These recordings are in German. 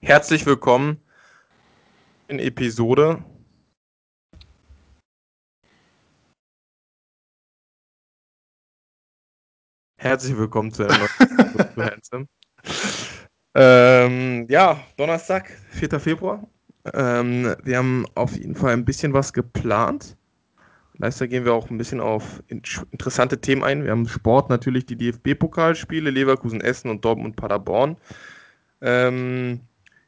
Herzlich willkommen in Episode. Herzlich willkommen zu einer neuen ähm, Ja, Donnerstag, 4. Februar. Ähm, wir haben auf jeden Fall ein bisschen was geplant. Leider gehen wir auch ein bisschen auf interessante Themen ein. Wir haben Sport natürlich die DFB-Pokalspiele, Leverkusen, Essen und Dortmund, Paderborn. Ähm,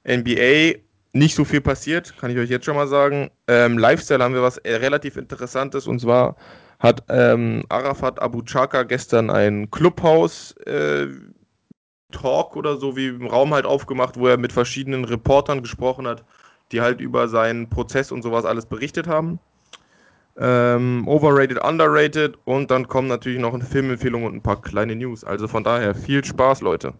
NBA nicht so viel passiert, kann ich euch jetzt schon mal sagen. Ähm, Lifestyle haben wir was äh, relativ Interessantes und zwar hat ähm, Arafat Abu Chaka gestern ein Clubhaus äh, Talk oder so wie im Raum halt aufgemacht, wo er mit verschiedenen Reportern gesprochen hat, die halt über seinen Prozess und sowas alles berichtet haben. Ähm, overrated, underrated und dann kommen natürlich noch eine Filmempfehlung und ein paar kleine News. Also von daher viel Spaß, Leute.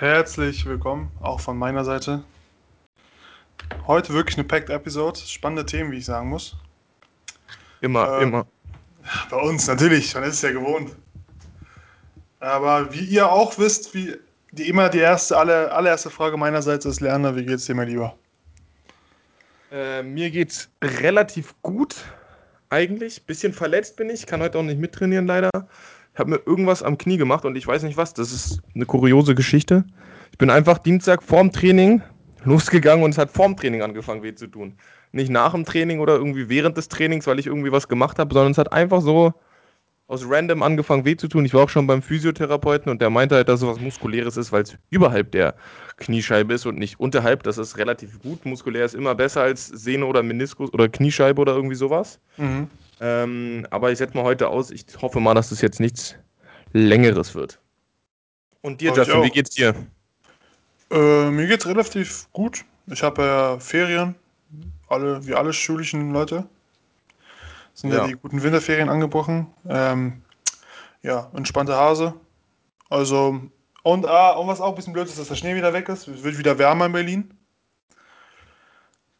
Herzlich willkommen, auch von meiner Seite. Heute wirklich eine packed Episode, spannende Themen, wie ich sagen muss. Immer, äh, immer. Bei uns natürlich, man ist es ja gewohnt. Aber wie ihr auch wisst, wie die immer die erste, alle, allererste Frage meinerseits ist, Lerner, wie geht's dir mein Lieber? Äh, mir geht's relativ gut, eigentlich. Bisschen verletzt bin ich, kann heute auch nicht mittrainieren leider. Ich habe mir irgendwas am Knie gemacht und ich weiß nicht was. Das ist eine kuriose Geschichte. Ich bin einfach Dienstag vorm Training losgegangen und es hat vorm Training angefangen weh zu tun. Nicht nach dem Training oder irgendwie während des Trainings, weil ich irgendwie was gemacht habe, sondern es hat einfach so aus random angefangen weh zu tun. Ich war auch schon beim Physiotherapeuten und der meinte halt, dass es was Muskuläres ist, weil es überhalb der Kniescheibe ist und nicht unterhalb. Das ist relativ gut. Muskulär ist immer besser als Sehne oder Meniskus oder Kniescheibe oder irgendwie sowas. Mhm. Ähm, aber ich setze mal heute aus. Ich hoffe mal, dass das jetzt nichts Längeres wird. Und dir, Justin, wie geht's dir? Äh, mir geht's relativ gut. Ich habe ja Ferien, alle, wie alle schulischen Leute. Sind ja, ja die guten Winterferien angebrochen. Ähm, ja, entspannte Hase. Also, und, ah, und was auch ein bisschen blöd ist, dass der Schnee wieder weg ist. Es wird wieder wärmer in Berlin.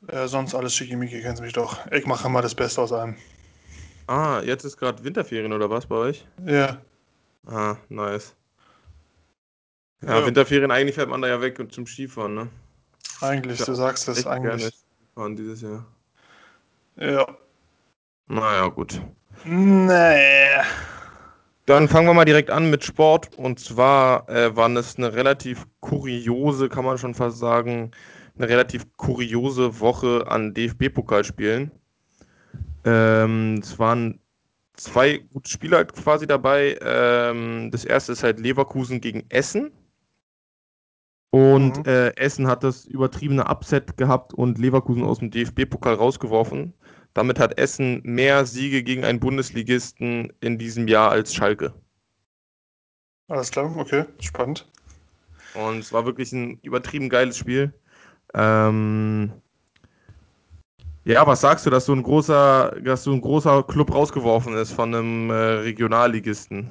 Äh, sonst alles schickimicki, kennst mich doch. Ich mache immer das Beste aus allem. Ah, jetzt ist gerade Winterferien oder was bei euch? Ja. Ah, nice. Ja, ja, Winterferien, eigentlich fährt man da ja weg und zum Skifahren, ne? Eigentlich, du sagst das eigentlich. Gerne dieses Jahr. Ja. Naja, gut. Naja. Dann fangen wir mal direkt an mit Sport. Und zwar äh, war es eine relativ kuriose, kann man schon fast sagen, eine relativ kuriose Woche an DFB-Pokalspielen. Ähm, es waren zwei gute Spiele halt quasi dabei. Ähm, das erste ist halt Leverkusen gegen Essen. Und mhm. äh, Essen hat das übertriebene Upset gehabt und Leverkusen aus dem DFB-Pokal rausgeworfen. Damit hat Essen mehr Siege gegen einen Bundesligisten in diesem Jahr als Schalke. Alles klar, okay, spannend. Und es war wirklich ein übertrieben geiles Spiel. Ähm, ja, was sagst du, dass so ein großer, dass so ein großer Club rausgeworfen ist von einem äh, Regionalligisten?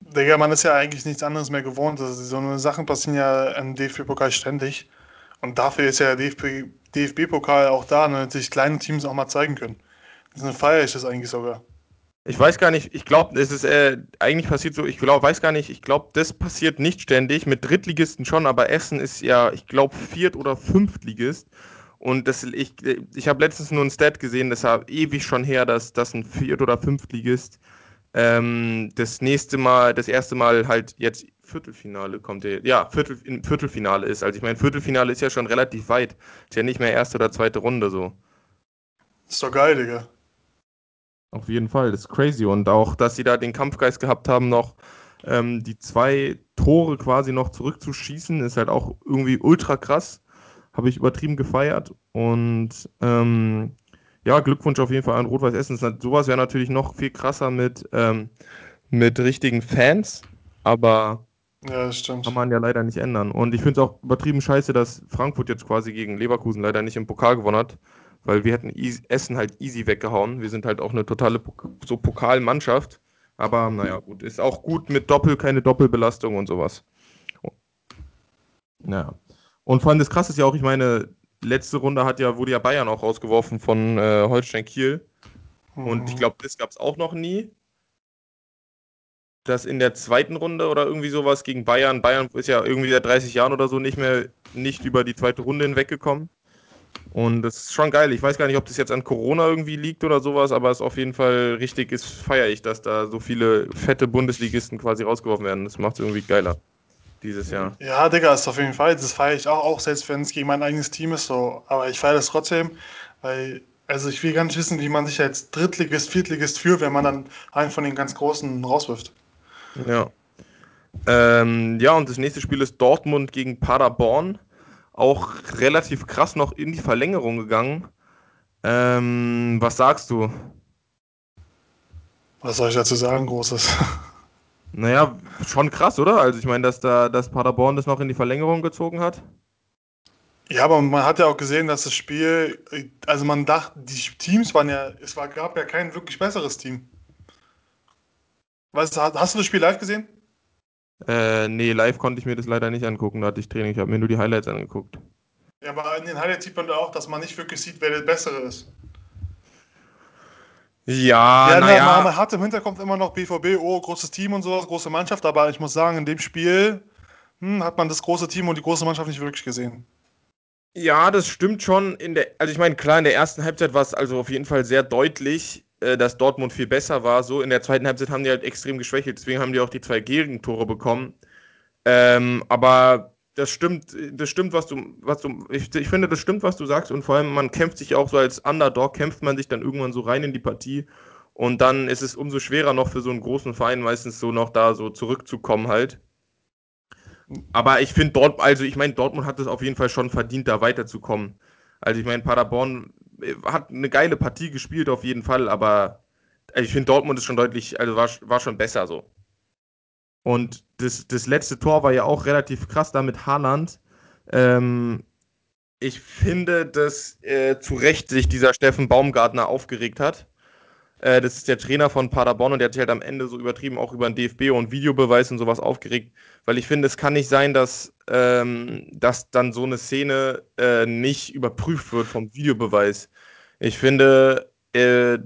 Digga, man ist ja eigentlich nichts anderes mehr gewohnt. Also, so eine Sachen passieren ja im DFB-Pokal ständig. Und dafür ist ja der DFB-Pokal auch da, damit sich kleine Teams auch mal zeigen können. Deswegen feiere ich das eigentlich sogar. Ich weiß gar nicht, ich glaube, es ist äh, eigentlich passiert so, ich glaube, weiß gar nicht, ich glaube, das passiert nicht ständig, mit Drittligisten schon, aber Essen ist ja, ich glaube, Viert- oder Fünftligist. Und das, ich, ich habe letztens nur ein Stat gesehen, das war ewig schon her, dass, dass ein Viert- oder Fünftligist ähm, das nächste Mal, das erste Mal halt jetzt Viertelfinale kommt der, ja, Viertel, Viertelfinale ist. Also ich meine, Viertelfinale ist ja schon relativ weit. Ist ja nicht mehr erste oder zweite Runde so. Ist doch geil, Digga. Auf jeden Fall, das ist crazy. Und auch, dass sie da den Kampfgeist gehabt haben, noch ähm, die zwei Tore quasi noch zurückzuschießen, ist halt auch irgendwie ultra krass habe ich übertrieben gefeiert und ähm, ja, Glückwunsch auf jeden Fall an Rot-Weiß Essen. Sowas wäre natürlich noch viel krasser mit, ähm, mit richtigen Fans, aber ja, das stimmt. kann man ja leider nicht ändern. Und ich finde es auch übertrieben scheiße, dass Frankfurt jetzt quasi gegen Leverkusen leider nicht im Pokal gewonnen hat, weil wir hätten Essen halt easy weggehauen. Wir sind halt auch eine totale so Pokalmannschaft. Aber naja, gut. Ist auch gut mit Doppel, keine Doppelbelastung und sowas. Ja. Und vor allem das Krasse ist ja auch, ich meine, letzte Runde hat ja, wurde ja Bayern auch rausgeworfen von äh, Holstein Kiel. Und ich mhm. glaube, das gab es auch noch nie. Dass in der zweiten Runde oder irgendwie sowas gegen Bayern, Bayern ist ja irgendwie seit 30 Jahren oder so nicht mehr nicht über die zweite Runde hinweggekommen. Und das ist schon geil. Ich weiß gar nicht, ob das jetzt an Corona irgendwie liegt oder sowas, aber es ist auf jeden Fall richtig ist, feiere ich, dass da so viele fette Bundesligisten quasi rausgeworfen werden. Das macht es irgendwie geiler dieses Jahr. Ja, Digga, ist auf jeden Fall. Das feiere ich auch, auch selbst wenn es gegen mein eigenes Team ist. So. Aber ich feiere das trotzdem, weil also ich will gar nicht wissen, wie man sich als Drittligist, Viertligist fühlt, wenn man dann einen von den ganz Großen rauswirft. Ja. Ähm, ja, und das nächste Spiel ist Dortmund gegen Paderborn. Auch relativ krass noch in die Verlängerung gegangen. Ähm, was sagst du? Was soll ich dazu sagen, Großes? Naja, schon krass, oder? Also ich meine, dass da dass Paderborn das noch in die Verlängerung gezogen hat. Ja, aber man hat ja auch gesehen, dass das Spiel, also man dachte, die Teams waren ja, es war, gab ja kein wirklich besseres Team. Weißt, hast du das Spiel live gesehen? Äh, nee, live konnte ich mir das leider nicht angucken, da hatte ich Training, ich habe mir nur die Highlights angeguckt. Ja, aber in den Highlights sieht man da auch, dass man nicht wirklich sieht, wer der Bessere ist. Ja, ja naja. man, man hat im Hinterkopf immer noch BVB, oh, großes Team und sowas, große Mannschaft, aber ich muss sagen, in dem Spiel hm, hat man das große Team und die große Mannschaft nicht wirklich gesehen. Ja, das stimmt schon. In der, also ich meine, klar, in der ersten Halbzeit war es also auf jeden Fall sehr deutlich, äh, dass Dortmund viel besser war. So in der zweiten Halbzeit haben die halt extrem geschwächelt, deswegen haben die auch die zwei Gegentore bekommen. Ähm, aber das stimmt, das stimmt, was du, was du, ich, ich, finde, das stimmt, was du sagst. Und vor allem, man kämpft sich auch so als Underdog, kämpft man sich dann irgendwann so rein in die Partie. Und dann ist es umso schwerer noch für so einen großen Verein meistens so noch da so zurückzukommen halt. Aber ich finde dort, also ich meine, Dortmund hat es auf jeden Fall schon verdient, da weiterzukommen. Also ich meine, Paderborn äh, hat eine geile Partie gespielt auf jeden Fall, aber ich finde Dortmund ist schon deutlich, also war, war schon besser so. Und das, das letzte Tor war ja auch relativ krass da mit Haaland. Ähm, ich finde, dass äh, zu Recht sich dieser Steffen Baumgartner aufgeregt hat. Äh, das ist der Trainer von Paderborn und der hat sich halt am Ende so übertrieben auch über den DFB und Videobeweis und sowas aufgeregt, weil ich finde, es kann nicht sein, dass, ähm, dass dann so eine Szene äh, nicht überprüft wird vom Videobeweis. Ich finde, äh,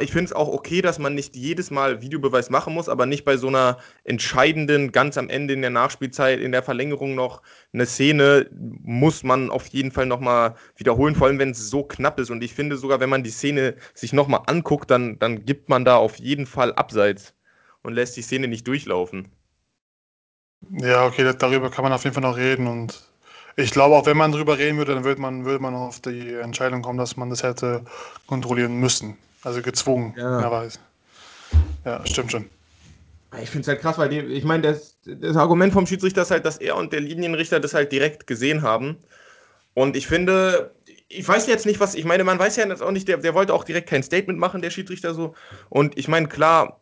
ich finde es auch okay, dass man nicht jedes Mal Videobeweis machen muss, aber nicht bei so einer entscheidenden, ganz am Ende in der Nachspielzeit, in der Verlängerung noch eine Szene, muss man auf jeden Fall nochmal wiederholen, vor allem wenn es so knapp ist. Und ich finde sogar, wenn man die Szene sich nochmal anguckt, dann, dann gibt man da auf jeden Fall Abseits und lässt die Szene nicht durchlaufen. Ja, okay, darüber kann man auf jeden Fall noch reden und ich glaube, auch wenn man darüber reden würde, dann würde man, würde man auf die Entscheidung kommen, dass man das hätte kontrollieren müssen. Also gezwungen, ja. Ja, stimmt schon. Ich finde es halt krass, weil die, ich meine, das, das Argument vom Schiedsrichter ist halt, dass er und der Linienrichter das halt direkt gesehen haben. Und ich finde, ich weiß jetzt nicht, was, ich meine, man weiß ja jetzt auch nicht, der, der wollte auch direkt kein Statement machen, der Schiedsrichter so. Und ich meine, klar,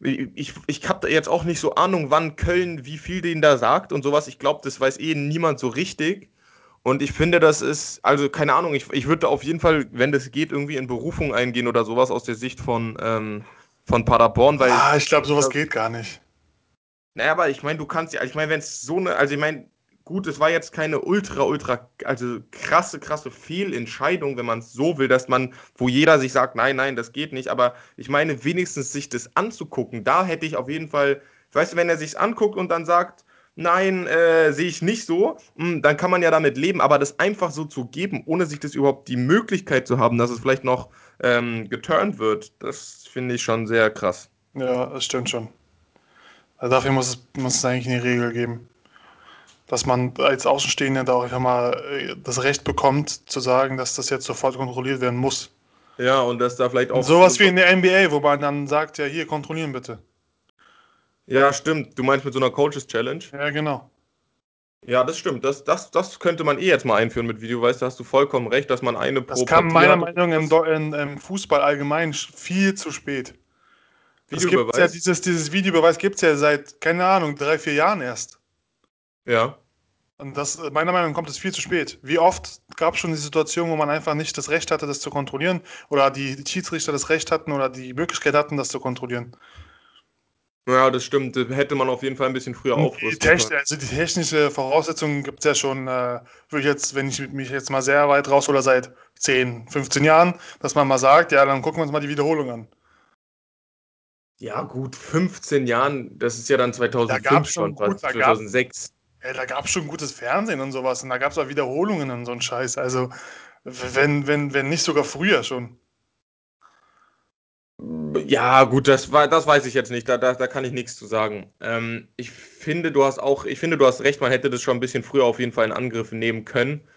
ich, ich habe jetzt auch nicht so Ahnung, wann Köln wie viel den da sagt und sowas. Ich glaube, das weiß eh niemand so richtig. Und ich finde, das ist, also keine Ahnung, ich, ich würde auf jeden Fall, wenn das geht, irgendwie in Berufung eingehen oder sowas aus der Sicht von, ähm, von Paderborn, weil. Ah, ich glaube, sowas geht gar nicht. Naja, aber ich meine, du kannst ja, ich meine, wenn es so eine, also ich meine, gut, es war jetzt keine ultra, ultra, also krasse, krasse Fehlentscheidung, wenn man es so will, dass man, wo jeder sich sagt, nein, nein, das geht nicht, aber ich meine, wenigstens sich das anzugucken, da hätte ich auf jeden Fall, weißt du, wenn er sich anguckt und dann sagt, nein, äh, sehe ich nicht so, hm, dann kann man ja damit leben. Aber das einfach so zu geben, ohne sich das überhaupt die Möglichkeit zu haben, dass es vielleicht noch ähm, geturnt wird, das finde ich schon sehr krass. Ja, das stimmt schon. Also dafür muss es, muss es eigentlich eine Regel geben. Dass man als Außenstehender da auch einfach mal äh, das Recht bekommt, zu sagen, dass das jetzt sofort kontrolliert werden muss. Ja, und dass da vielleicht auch. Und sowas wie in der NBA, wo man dann sagt, ja, hier kontrollieren bitte. Ja, stimmt. Du meinst mit so einer Coaches Challenge? Ja, genau. Ja, das stimmt. Das, das, das könnte man eh jetzt mal einführen mit Video. Weißt du, hast du vollkommen recht, dass man eine Das kam meiner Meinung nach im, im, Fußball allgemein viel zu spät. Videobeweis? Ja, dieses, dieses Videobeweis gibt es ja seit, keine Ahnung, drei, vier Jahren erst. Ja. Und das, äh, meiner Meinung nach, kommt es viel zu spät. Wie oft gab es schon die Situation, wo man einfach nicht das Recht hatte, das zu kontrollieren, oder die Schiedsrichter das Recht hatten oder die Möglichkeit hatten, das zu kontrollieren? Ja, das stimmt. Hätte man auf jeden Fall ein bisschen früher aufrüsten können. Also die technische Voraussetzungen gibt es ja schon, äh, würde ich jetzt, wenn ich mich jetzt mal sehr weit raushole, seit 10, 15 Jahren, dass man mal sagt, ja, dann gucken wir uns mal die Wiederholung an. Ja, gut, 15 Jahren, das ist ja dann 2005 schon, gut, 2006. Ja, da gab es schon gutes Fernsehen und sowas und da gab es auch Wiederholungen und so ein Scheiß. Also, wenn, wenn, wenn nicht sogar früher schon. Ja, gut, das, das weiß ich jetzt nicht. Da, da, da kann ich nichts zu sagen. Ähm, ich finde, du hast auch, ich finde, du hast recht, man hätte das schon ein bisschen früher auf jeden Fall in Angriff nehmen können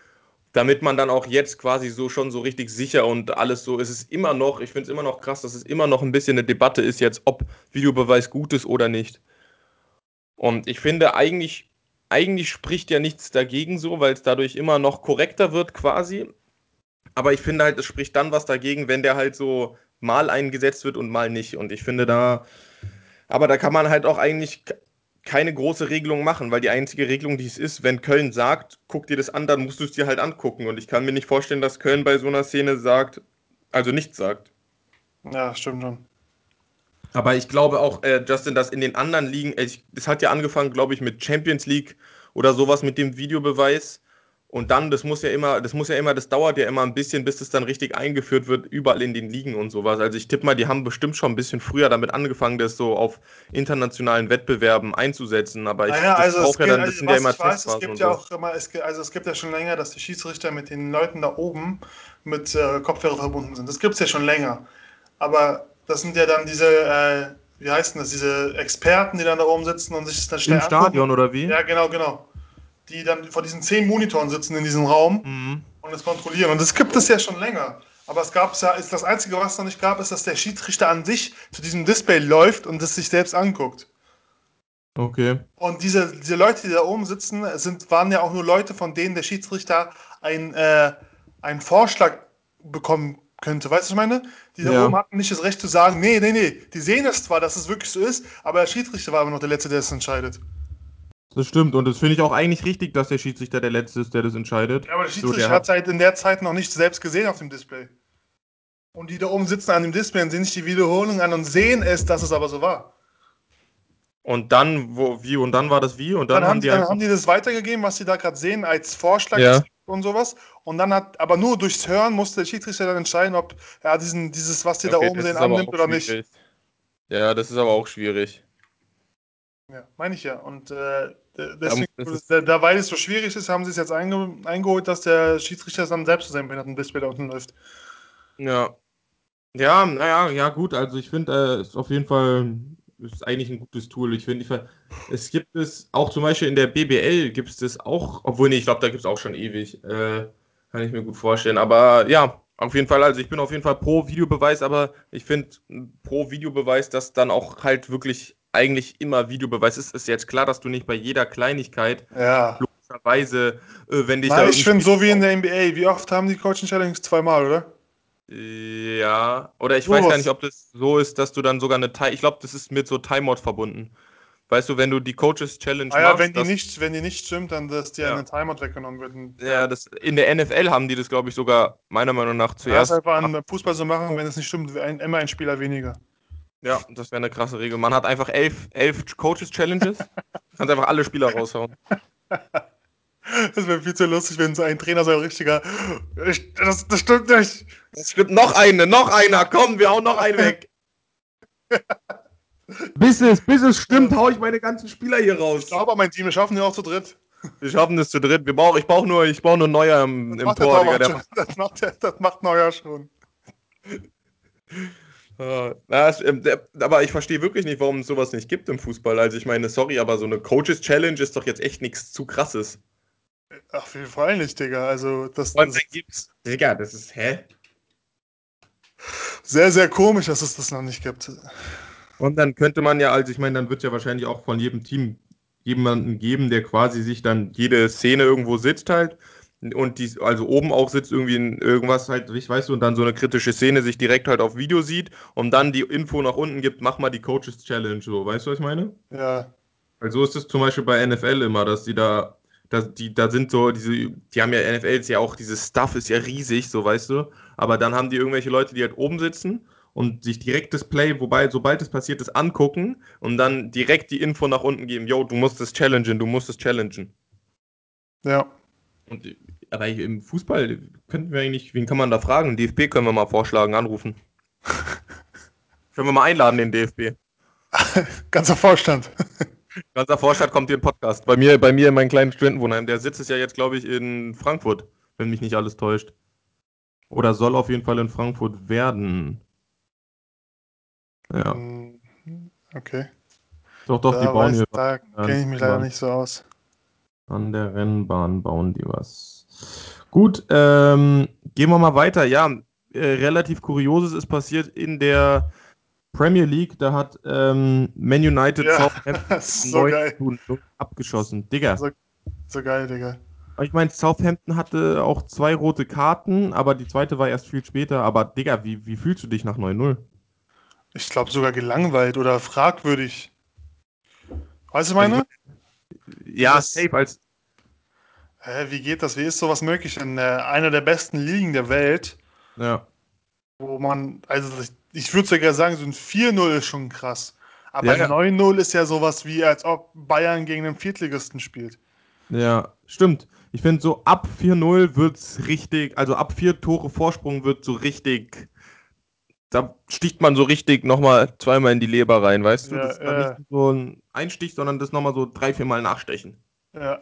damit man dann auch jetzt quasi so schon so richtig sicher und alles so, ist es immer noch, ich finde es immer noch krass, dass es immer noch ein bisschen eine Debatte ist jetzt, ob Videobeweis gut ist oder nicht. Und ich finde eigentlich, eigentlich spricht ja nichts dagegen so, weil es dadurch immer noch korrekter wird quasi. Aber ich finde halt, es spricht dann was dagegen, wenn der halt so mal eingesetzt wird und mal nicht. Und ich finde da, aber da kann man halt auch eigentlich keine große Regelung machen, weil die einzige Regelung, die es ist, wenn Köln sagt, guck dir das an, dann musst du es dir halt angucken. Und ich kann mir nicht vorstellen, dass Köln bei so einer Szene sagt, also nichts sagt. Ja, stimmt schon. Aber ich glaube auch, äh, Justin, dass in den anderen Ligen, es hat ja angefangen, glaube ich, mit Champions League oder sowas mit dem Videobeweis. Und dann, das muss ja immer, das muss ja immer, das dauert ja immer ein bisschen, bis das dann richtig eingeführt wird, überall in den Ligen und sowas. Also ich tippe mal, die haben bestimmt schon ein bisschen früher damit angefangen, das so auf internationalen Wettbewerben einzusetzen. Aber ich naja, also brauche ja dann, das sind ja immer weiß, es gibt ja auch immer, es, also es gibt ja schon länger, dass die Schiedsrichter mit den Leuten da oben mit äh, Kopfhörer verbunden sind. Das gibt es ja schon länger. Aber das sind ja dann diese, äh, wie heißt denn das, diese Experten, die dann da oben sitzen und sich das dann schnell Im Stadion oder wie? Ja, genau, genau die dann vor diesen zehn Monitoren sitzen in diesem Raum mhm. und das kontrollieren. Und das gibt es ja schon länger. Aber es gab es ja, ist das Einzige, was es noch nicht gab, ist, dass der Schiedsrichter an sich zu diesem Display läuft und es sich selbst anguckt. Okay. Und diese, diese Leute, die da oben sitzen, sind, waren ja auch nur Leute, von denen der Schiedsrichter ein, äh, einen Vorschlag bekommen könnte. Weißt du, was ich meine? Die da ja. oben hatten nicht das Recht zu sagen, nee, nee, nee, die sehen es zwar, dass es wirklich so ist, aber der Schiedsrichter war immer noch der Letzte, der es entscheidet. Das stimmt und das finde ich auch eigentlich richtig, dass der Schiedsrichter der Letzte ist, der das entscheidet. Ja, aber der Schiedsrichter so, der hat halt in der Zeit noch nicht selbst gesehen auf dem Display. Und die da oben sitzen an dem Display und sehen sich die Wiederholung an und sehen es, dass es aber so war. Und dann, wo, wie, und dann war das wie? Und dann, dann haben die, dann haben die das weitergegeben, was sie da gerade sehen, als Vorschlag ja. Und sowas. Und dann hat, aber nur durchs Hören musste der Schiedsrichter dann entscheiden, ob er diesen, dieses, was die okay, da oben sehen, annimmt oder schwierig. nicht. Ja, das ist aber auch schwierig. Ja, meine ich ja. Und äh, Deswegen, da, da, weil es so schwierig ist, haben sie es jetzt einge, eingeholt, dass der Schiedsrichter dann selbst zu seinem behinderten Display da unten läuft. Ja. Ja, naja, ja, gut. Also ich finde, äh, ist auf jeden Fall ist eigentlich ein gutes Tool. Ich finde, es gibt es auch zum Beispiel in der BBL gibt es das auch, obwohl nee, ich glaube, da gibt es auch schon ewig. Äh, kann ich mir gut vorstellen. Aber ja, auf jeden Fall, also ich bin auf jeden Fall pro Videobeweis, aber ich finde pro Videobeweis, dass dann auch halt wirklich eigentlich immer Videobeweis ist. Ist jetzt klar, dass du nicht bei jeder Kleinigkeit ja. logischerweise, äh, wenn dich Nein, da ich finde so wie in der NBA. Wie oft haben die Coaching Challenge? Zweimal, oder? Ja, oder ich so weiß was. gar nicht, ob das so ist, dass du dann sogar eine Time, ich glaube, das ist mit so Timeout verbunden. Weißt du, wenn du die Coaches Challenge ah, ja, machst, wenn die nicht, wenn die nicht stimmt, dann dass dir ja. eine Timeout weggenommen wird. Ja, das in der NFL haben die das glaube ich sogar meiner Meinung nach zuerst. Ja, das einfach an Fußball so machen, wenn es nicht stimmt, ein, immer ein Spieler weniger. Ja, das wäre eine krasse Regel. Man hat einfach elf, elf Coaches-Challenges. Kannst einfach alle Spieler raushauen. Das wäre viel zu lustig, wenn so ein Trainer so ein richtiger. Das, das stimmt nicht. Das stimmt. Noch eine, noch einer. Komm, wir hauen noch einen weg. bis, es, bis es stimmt, hau ich meine ganzen Spieler hier raus. Ich glaube, mein Team, wir schaffen den auch zu dritt. Wir schaffen das zu dritt. Wir brauch, ich brauche nur, brauch nur Neuer im, im Tor. Digga, der das, macht, das macht Neuer schon. Na, ähm, aber ich verstehe wirklich nicht, warum es sowas nicht gibt im Fußball. Also ich meine, sorry, aber so eine Coaches Challenge ist doch jetzt echt nichts zu krasses. Ach, auf jeden Fall nicht, Digga. Also das, das gibt's. Digga, das ist hä? Sehr, sehr komisch, dass es das noch nicht gibt. Und dann könnte man ja, also ich meine, dann wird ja wahrscheinlich auch von jedem Team jemanden geben, der quasi sich dann jede Szene irgendwo sitzt halt und die, also oben auch sitzt irgendwie in irgendwas halt, ich weiß du, und dann so eine kritische Szene sich direkt halt auf Video sieht und dann die Info nach unten gibt, mach mal die Coaches Challenge, so, weißt du, was ich meine? Ja. Also ist es zum Beispiel bei NFL immer, dass die da, Da, die, da sind so, diese, die haben ja NFL ist ja auch, dieses Stuff ist ja riesig, so weißt du. Aber dann haben die irgendwelche Leute, die halt oben sitzen und sich direkt das Play, wobei, sobald es passiert ist, angucken und dann direkt die Info nach unten geben, yo, du musst es challengen, du musst es challengen. Ja. Und, aber im Fußball könnten wir eigentlich, wen kann man da fragen? DFB können wir mal vorschlagen, anrufen. können wir mal einladen, den DFB. Ganzer Vorstand. Ganzer Vorstand kommt hier in Podcast. Bei mir, bei mir in meinem kleinen Studentenwohnheim. Der sitzt ist ja jetzt, glaube ich, in Frankfurt, wenn mich nicht alles täuscht. Oder soll auf jeden Fall in Frankfurt werden. Ja. Mm, Okay. Doch, doch, die da bauen weiß- hier da kenne ich mich leider nicht so aus. an der Rennbahn, bauen die was. Gut, ähm, gehen wir mal weiter. Ja, äh, relativ Kurioses ist passiert in der Premier League. Da hat ähm, Man United Ja, Southampton so 9 geil. zu 0 abgeschossen. Digga, So- So geil, Digga. ich meine, Southampton hatte auch zwei rote Karten, aber die zweite war erst viel später. Aber Digga, wie, wie fühlst du dich nach 9-0? Ich glaube sogar gelangweilt oder fragwürdig. Weißt du, meine? Ja, Das- safe als. Hä, wie geht das? Wie ist sowas möglich in äh, einer der besten Ligen der Welt, Ja. wo man, also ich, würde sogar sagen, so ein 4-0 ist schon krass. Aber Ja, ja. 9-0 ist ja sowas wie, als ob Bayern gegen einen Viertligisten spielt. Ja, stimmt. Ich finde, so ab 4-0 wird's richtig, also ab vier Tore Vorsprung wird so richtig, da sticht man so richtig nochmal zweimal in die Leber rein, weißt du? Ja, das ist dann ja. nicht so ein Einstich, sondern das nochmal so drei, vier Mal nachstechen. Ja.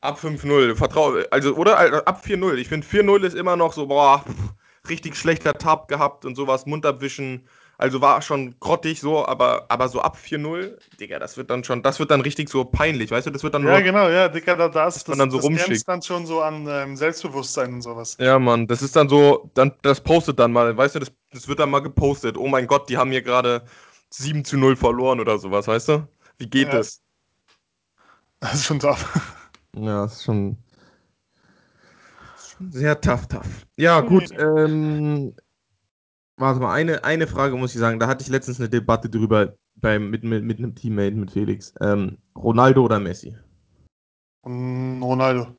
Ab 5-0, vertrau, also, oder? Also, ab 4-0. Ich finde, 4-0 ist immer noch so, boah, pff, richtig schlechter Tab gehabt und sowas, Mund abwischen. Also war schon grottig so, aber, aber so ab 4-0, Digga, das wird dann schon, das wird dann richtig so peinlich, weißt du? Das wird dann ja, nur, genau, ja, Digga, da, das, das, dann so das grenzt dann schon so an ähm, Selbstbewusstsein und sowas. Ja, Mann, das ist dann so, dann, das postet dann mal, weißt du, das, das wird dann mal gepostet. Oh mein Gott, die haben hier gerade 7 zu 0 verloren oder sowas, weißt du? Wie geht Ja. das? Das ist schon tough. Ja, das ist schon sehr tough, tough. Ja, gut, ähm, warte mal, eine, eine Frage muss ich sagen, da hatte ich letztens eine Debatte drüber beim, mit, mit, mit einem Teammate, mit Felix. Ähm, Ronaldo oder Messi? Und Ronaldo.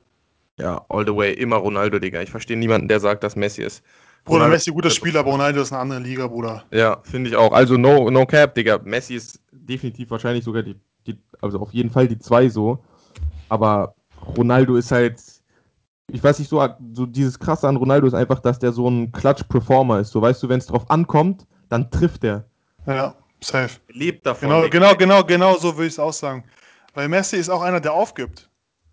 Ja, all the way, immer Ronaldo, Digga. Ich verstehe niemanden, der sagt, dass Messi ist. Bruder, Ronaldo- Messi, guter Spieler, aber Ronaldo ist eine andere Liga, Bruder. Ja, finde ich auch. Also no, no cap, Digga. Messi ist definitiv wahrscheinlich sogar die, die, also auf jeden Fall die zwei so. Aber Ronaldo ist halt, ich weiß nicht, so, so dieses Krasse an Ronaldo ist einfach, dass der so ein Clutch-Performer ist. So weißt du, wenn es drauf ankommt, dann trifft er. Ja, safe. Er lebt davon. Genau, genau, genau, genau so würde ich es auch sagen. Weil Messi ist auch einer, der aufgibt.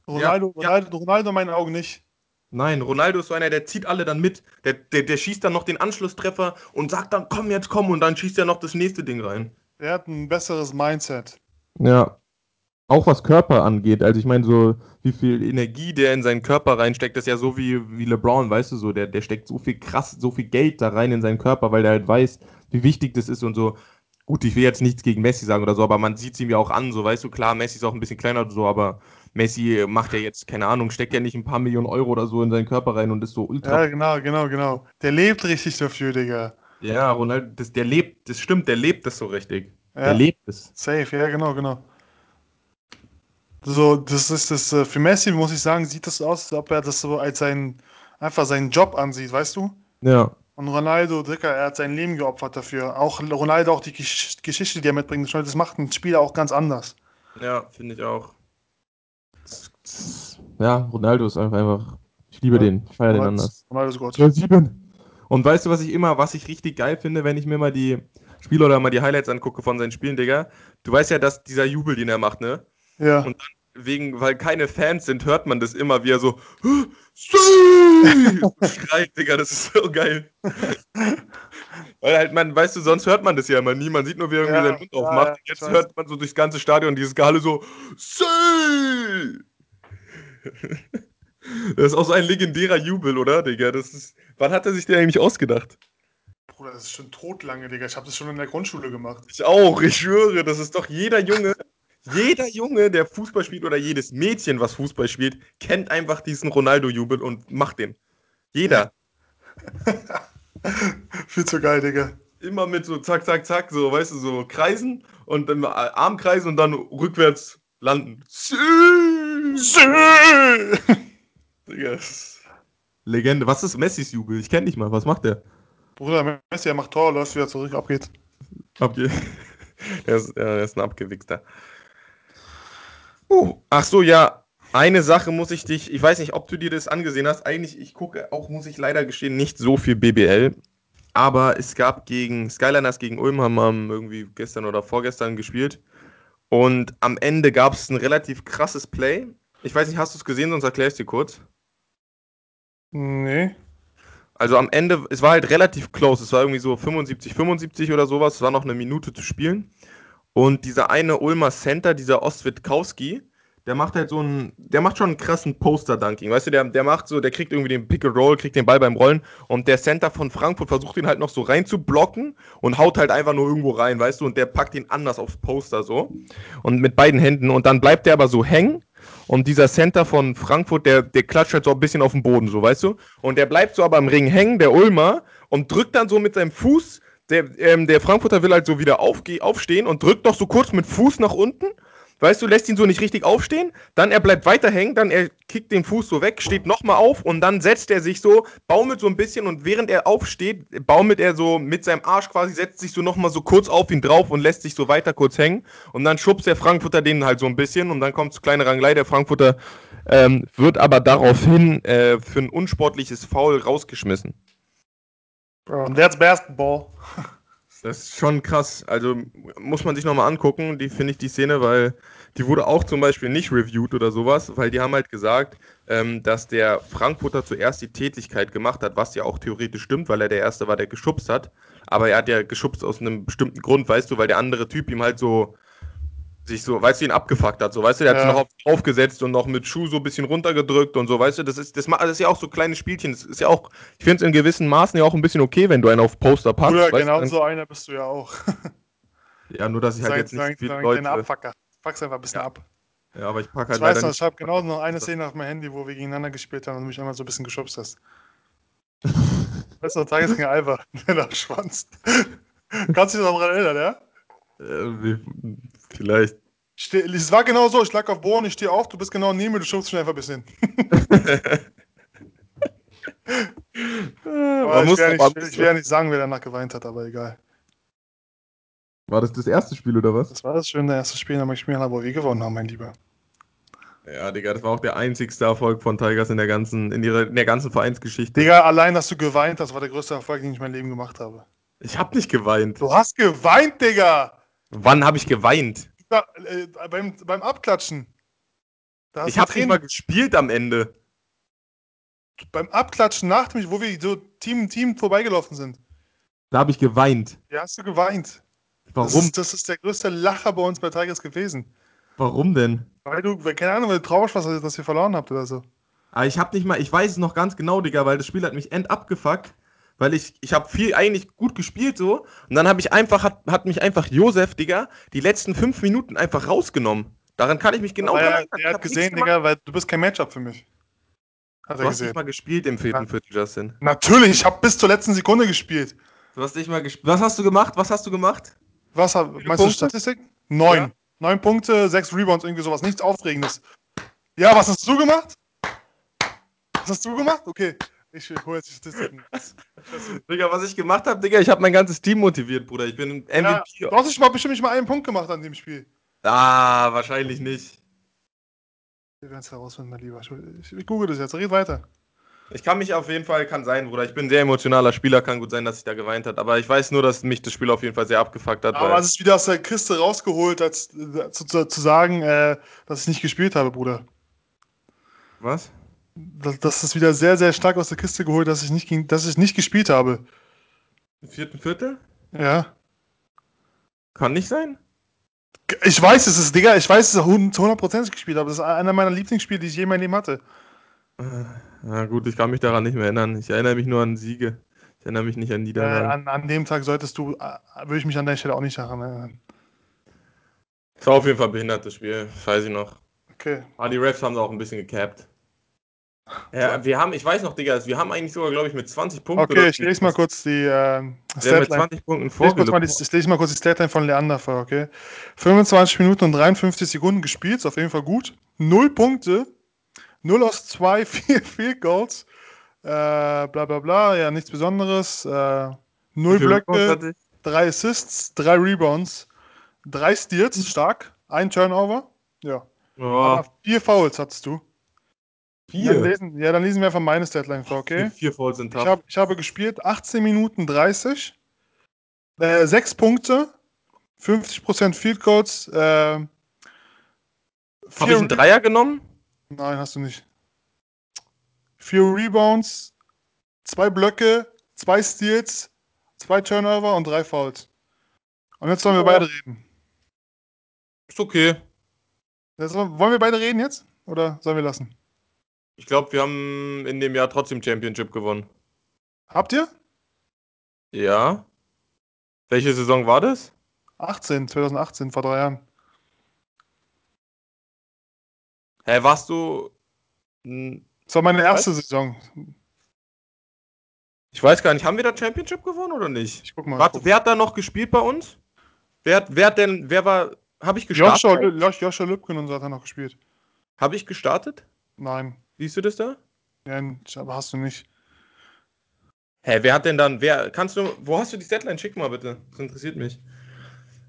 Ronaldo, Ja, ja. Ronaldo, Ronaldo in meinen Augen nicht. Nein, Ronaldo ist so einer, der zieht alle dann mit. Der, der, der schießt dann noch den Anschlusstreffer und sagt dann, komm jetzt, komm. Und dann schießt er noch das nächste Ding rein. Der hat ein besseres Mindset. Ja. Auch was Körper angeht. Also ich meine, so wie viel Energie der in seinen Körper reinsteckt, das ist ja so wie, wie LeBron, weißt du so, der, der steckt so viel krass, so viel Geld da rein in seinen Körper, weil der halt weiß, wie wichtig das ist und so. Gut, ich will jetzt nichts gegen Messi sagen oder so, aber man sieht es ihm ja auch an, so weißt du, klar, Messi ist auch ein bisschen kleiner oder so, aber Messi macht ja jetzt, keine Ahnung, steckt ja nicht ein paar Millionen Euro oder so in seinen Körper rein und ist so ultra. Ja, genau, genau, genau. Der lebt richtig dafür, Digga. Ja, Ronaldo, das, der lebt, das stimmt, der lebt das so richtig. Ja. Der lebt es. Safe, ja, genau, genau. So, das ist das, äh, für Messi, muss ich sagen, sieht das aus, als ob er das so als sein, einfach seinen Job ansieht, weißt du? Ja. Und Ronaldo, Dicker, er hat sein Leben geopfert dafür. Auch Ronaldo, auch die Gesch Geschichte, die er mitbringt, das macht einen Spieler auch ganz anders. Ja, finde ich auch. Ja, Ronaldo ist einfach, einfach ich liebe den, ich feiere den Ronaldo, anders. Ronaldo ist Gott. Ja, sieben. Und weißt du, was ich immer, was ich richtig geil finde, wenn ich mir mal die Spiele oder mal die Highlights angucke von seinen Spielen, Digga? Du weißt ja, dass dieser Jubel, den er macht, ne? Ja. Und Wegen, weil keine Fans sind, hört man das immer, wie er so schreit, Digga, das ist so geil. weil halt, man, weißt du, sonst hört man das ja immer nie. Man sieht nur, wie er irgendwie Ja, seinen Mund aufmacht. ja, Jetzt hört man so durchs ganze Stadion dieses Gehalle so! Das ist auch so ein legendärer Jubel, oder, Digga? Das ist, wann hat er sich den eigentlich ausgedacht? Bruder, das ist schon totlange, Digga. Ich habe das schon in der Grundschule gemacht. Ich auch, ich schwöre, das ist doch jeder Junge, jeder Junge, der Fußball spielt oder jedes Mädchen, was Fußball spielt, kennt einfach diesen Ronaldo-Jubel und macht den. Jeder. Viel zu geil, Digga. Immer mit so zack, zack, zack, so, weißt du, so kreisen und dann Arm kreisen und dann rückwärts landen. Digga. Legende. Was ist Messis Jubel? Ich kenne nicht mal. Was macht der? Bruder, Messi, er macht Tor, läuft wieder zurück, ab geht's. Ab geht. er, ist, ja, er ist ein Abgewichster. Uh, ach so, ja. Eine Sache muss ich dich, ich weiß nicht, ob du dir das angesehen hast. Eigentlich, ich gucke auch, muss ich leider gestehen, nicht so viel BBL. Aber es gab gegen Skyliners gegen Ulm, haben wir irgendwie gestern oder vorgestern gespielt. Und am Ende gab es ein relativ krasses Play. Ich weiß nicht, hast du es gesehen, sonst erklär ich dir kurz. Nee. Also am Ende, es war halt relativ close. Es war irgendwie so 75, 75 oder sowas. Es war noch eine Minute zu spielen. Und dieser eine Ulmer Center, dieser Ostwitkowski, der macht halt so einen, der macht schon einen krassen Poster-Dunking. Weißt du, der, der macht so, der kriegt irgendwie den Pick and Roll, kriegt den Ball beim Rollen und der Center von Frankfurt versucht ihn halt noch so rein zu blocken und haut halt einfach nur irgendwo rein, weißt du, und der packt ihn anders aufs Poster so und mit beiden Händen und dann bleibt der aber so hängen und dieser Center von Frankfurt, der, der klatscht halt so ein bisschen auf den Boden, so, weißt du, und der bleibt so aber im Ring hängen, der Ulmer, und drückt dann so mit seinem Fuß der, ähm, der Frankfurter will halt so wieder aufstehen und drückt noch so kurz mit Fuß nach unten. Weißt du, lässt ihn so nicht richtig aufstehen, dann er bleibt weiter hängen, dann er kickt den Fuß so weg, steht nochmal auf und dann setzt er sich so, baumelt so ein bisschen und während er aufsteht, baumelt er so mit seinem Arsch quasi, setzt sich so nochmal so kurz auf ihn drauf und lässt sich so weiter kurz hängen. Und dann schubst der Frankfurter den halt so ein bisschen und dann kommt zu kleine Ranglei, der Frankfurter ähm, wird aber daraufhin äh, für ein unsportliches Foul rausgeschmissen. Und that's basketball. Das ist schon krass. Also muss man sich nochmal angucken, die finde ich die Szene, weil die wurde auch zum Beispiel nicht reviewed oder sowas, weil die haben halt gesagt, ähm, dass der Frankfurter zuerst die Tätigkeit gemacht hat, was ja auch theoretisch stimmt, weil er der Erste war, der geschubst hat. Aber er hat ja geschubst aus einem bestimmten Grund, weißt du, weil der andere Typ ihm halt so sich so, weißt du, ihn abgefuckt hat, so, weißt du, der hat sich noch auf, aufgesetzt und noch mit Schuh so ein bisschen runtergedrückt und so, weißt du, das ist, das, das ist ja auch so kleine Spielchen, das ist ja auch, ich finde es in gewissen Maßen ja auch ein bisschen okay, wenn du einen auf Poster packst. Ja, genau du, so einer bist du ja auch. ja, nur, dass ich halt jetzt nicht sein, viele Leute... Abfucker. Pack's einfach ein bisschen ja. ab. Ja, aber ich pack halt Ich weiß noch, ich habe genau noch eine Szene auf meinem Handy, wo wir gegeneinander gespielt haben und du mich einmal so ein bisschen geschubst hast. weißt du, Tagesgänger Alba, der da schwanzt. Kannst du dich noch daran erinnern, ja? Äh, vielleicht. Es war genau so, ich lag auf Boden, ich stehe auf, du bist genau neben mir, du schubst mich einfach ein bisschen. ich, muss will nicht, ich will ja nicht sagen, wer danach geweint hat, aber egal. War das das erste Spiel oder was? Das war das schöne erste Spiel, aber ich mir wo wir gewonnen haben, mein Lieber. Ja, Digga, das war auch der einzigste Erfolg von Tigers in der ganzen, in ihrer, in der ganzen Vereinsgeschichte. Digga, allein, dass du geweint hast, war der größte Erfolg, den ich in meinem Leben gemacht habe. Ich hab nicht geweint. Du hast geweint, Digga! Wann habe ich geweint? Da, äh, beim, beim Abklatschen. ich habe nicht mal gespielt am Ende. Beim Abklatschen nach mich, wo wir so Team Team vorbeigelaufen sind. Da habe ich geweint. Ja, hast du geweint. Warum? Das ist, das ist, der größte Lacher bei uns bei Tigers gewesen. Warum denn? Weil du, keine Ahnung, weil du traurig warst, dass ihr verloren habt oder so. Aber ah, ich hab nicht mal, ich weiß es noch ganz genau, Digga, weil das Spiel hat mich end abgefuckt weil ich, ich habe viel eigentlich gut gespielt so und dann habe ich einfach, hat, hat mich einfach Josef, Digga, die letzten fünf Minuten einfach rausgenommen. Daran kann ich mich genau erinnern. Er, er hat gesehen, Digga, weil du bist kein Matchup für mich. Hat du hast gesehen. nicht mal gespielt im vierten Viertel, Justin. Natürlich, ich habe bis zur letzten Sekunde gespielt. Du hast nicht mal gespielt. Was hast du gemacht? Was hast du gemacht? Was hab, meinst Punkte? du Statistik? Neun. Ja. Neun Punkte, sechs Rebounds, irgendwie sowas. Nichts Aufregendes. Ja, was hast du gemacht? Was hast du gemacht? Okay. Ich hole jetzt die Statistiken. Digga, was ich gemacht habe, Digga, ich habe mein ganzes Team motiviert, Bruder. Ich bin MVP. Ja, du hast nicht mal, bestimmt nicht mal einen Punkt gemacht an dem Spiel. Ah, wahrscheinlich nicht. Wir werden es herausfinden, mein Lieber. Ich, ich google das jetzt. Red weiter. Ich kann mich auf jeden Fall, kann sein, Bruder. Ich bin ein sehr emotionaler Spieler, kann gut sein, dass ich da geweint hat. Aber ich weiß nur, dass mich das Spiel auf jeden Fall sehr abgefuckt hat. Aber es ist wieder aus der Kiste rausgeholt, als äh, zu, zu, zu sagen, äh, dass ich nicht gespielt habe, Bruder. Was? Das, das ist wieder sehr, sehr stark aus der Kiste geholt, dass ich nicht, dass ich nicht gespielt habe. Im vierten Viertel? Ja. Kann nicht sein? Ich weiß, es ist, Digga, ich weiß, es ist 100% gespielt, aber das ist einer meiner Lieblingsspiele, die ich je in meinem Leben hatte. Na gut, ich kann mich daran nicht mehr erinnern. Ich erinnere mich nur an Siege. Ich erinnere mich nicht an Niederlagen. Äh, an, an, dem Tag solltest du, äh, würde ich mich an der Stelle auch nicht daran erinnern. Es war auf jeden Fall ein behindertes Spiel, weiß ich noch. Okay. Aber die Refs haben es auch ein bisschen gecapped. Ja, wir haben, ich weiß noch, Digga, wir haben eigentlich sogar, glaube ich, mit 20 Punkten. Okay, ich lese mal kurz die äh, Statline. mit 20 Punkten vor. Ich, ich lese mal kurz die Statline von Leander vor, okay? 25 Minuten und 53 Sekunden gespielt, ist auf jeden Fall gut. 0 Punkte, 0 aus 2, 4 Field Goals, äh, bla bla bla, ja, nichts Besonderes. Äh, 0 Blöcke, 3 Assists, 3 Rebounds, 3 Steals, stark, ein Turnover. Ja. Oh, Aber 4 Fouls hattest du. Dann vier. lesen, ja, dann lesen wir einfach meine Statline vor, okay? Vier Fouls sind Ich, tough. hab, ich habe gespielt 18 Minuten 30, äh, 6 Punkte, 50% Field Goals, äh, Habe ich einen Dreier genommen? Nein, hast du nicht. Vier Rebounds, zwei Blöcke, zwei Steals, zwei Turnover und drei Fouls. Und jetzt sollen wir beide reden. Ist okay. Jetzt, wollen wir beide reden jetzt? Oder sollen wir lassen? Ich glaube, wir haben in dem Jahr trotzdem Championship gewonnen. Habt ihr? Ja. Welche Saison war das? 18, 2018, vor drei Jahren. Hä, warst du. Das war meine erste Saison. Ich weiß gar nicht, haben wir da Championship gewonnen oder nicht? Ich guck mal. Warte, wer hat da noch gespielt bei uns? Wer, hat- wer hat denn, wer war, habe ich gestartet? Joshua, Joshua Lübken und so hat er noch gespielt. Habe ich gestartet? Nein. Siehst du das da? Ja, aber hast du nicht. Hä, wer hat denn dann, wer, kannst du, wo hast du die Setline? Schick mal bitte, das interessiert mich.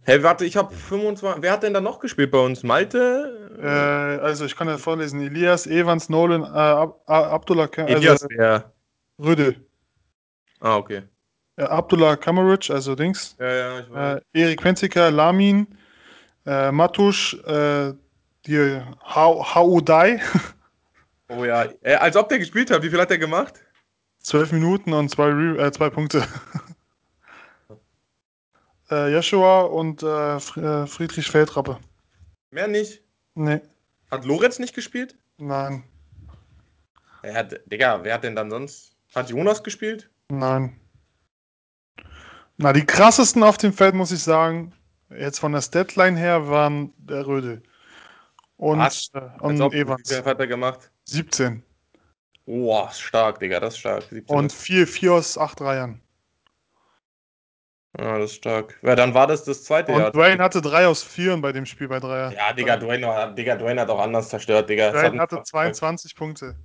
Hä, warte, ich habe 25, wer hat denn da noch gespielt bei uns? Malte? Äh, also ich kann ja vorlesen. Elias, Evans, Nolan, äh, Ab Ab- Abdullah, Ka- Elias, also wer? Rödel. Ah, okay. Äh, Abdullah Kamaric, also Dings. Ja, ja, ich weiß. Äh, Erik Penziker, Lamin, äh, Matusch, äh, die Ha- Haudai, oh ja, äh, als ob der gespielt hat, wie viel hat der gemacht? 12 Minuten und zwei, Re äh, zwei Punkte. äh, Joshua und äh, äh, Friedrich Feldrappe. Mehr nicht. Nee, Hat Lorenz nicht gespielt? nein, Er hat, Digga, wer hat denn dann sonst? Hat Jonas gespielt? nein. Na, die krassesten auf dem Feld, muss ich sagen, jetzt von der Statline her, waren der Rödel. Und, Was? äh, und ob, Wie Evans. viel hat er gemacht? 17. Boah, stark, Digga, das ist stark. 17 Und ist- 4, 4 aus 8 Reihen. Ja, das ist stark. Ja, dann war das das zweite Und Jahr. Dwayne hatte 3 aus 4 bei dem Spiel bei Dreier. Ja, Digga, Dwayne, hat- Digga, Dwayne hat auch anders zerstört, Digga. Dwayne hat- hatte 22 Punkte.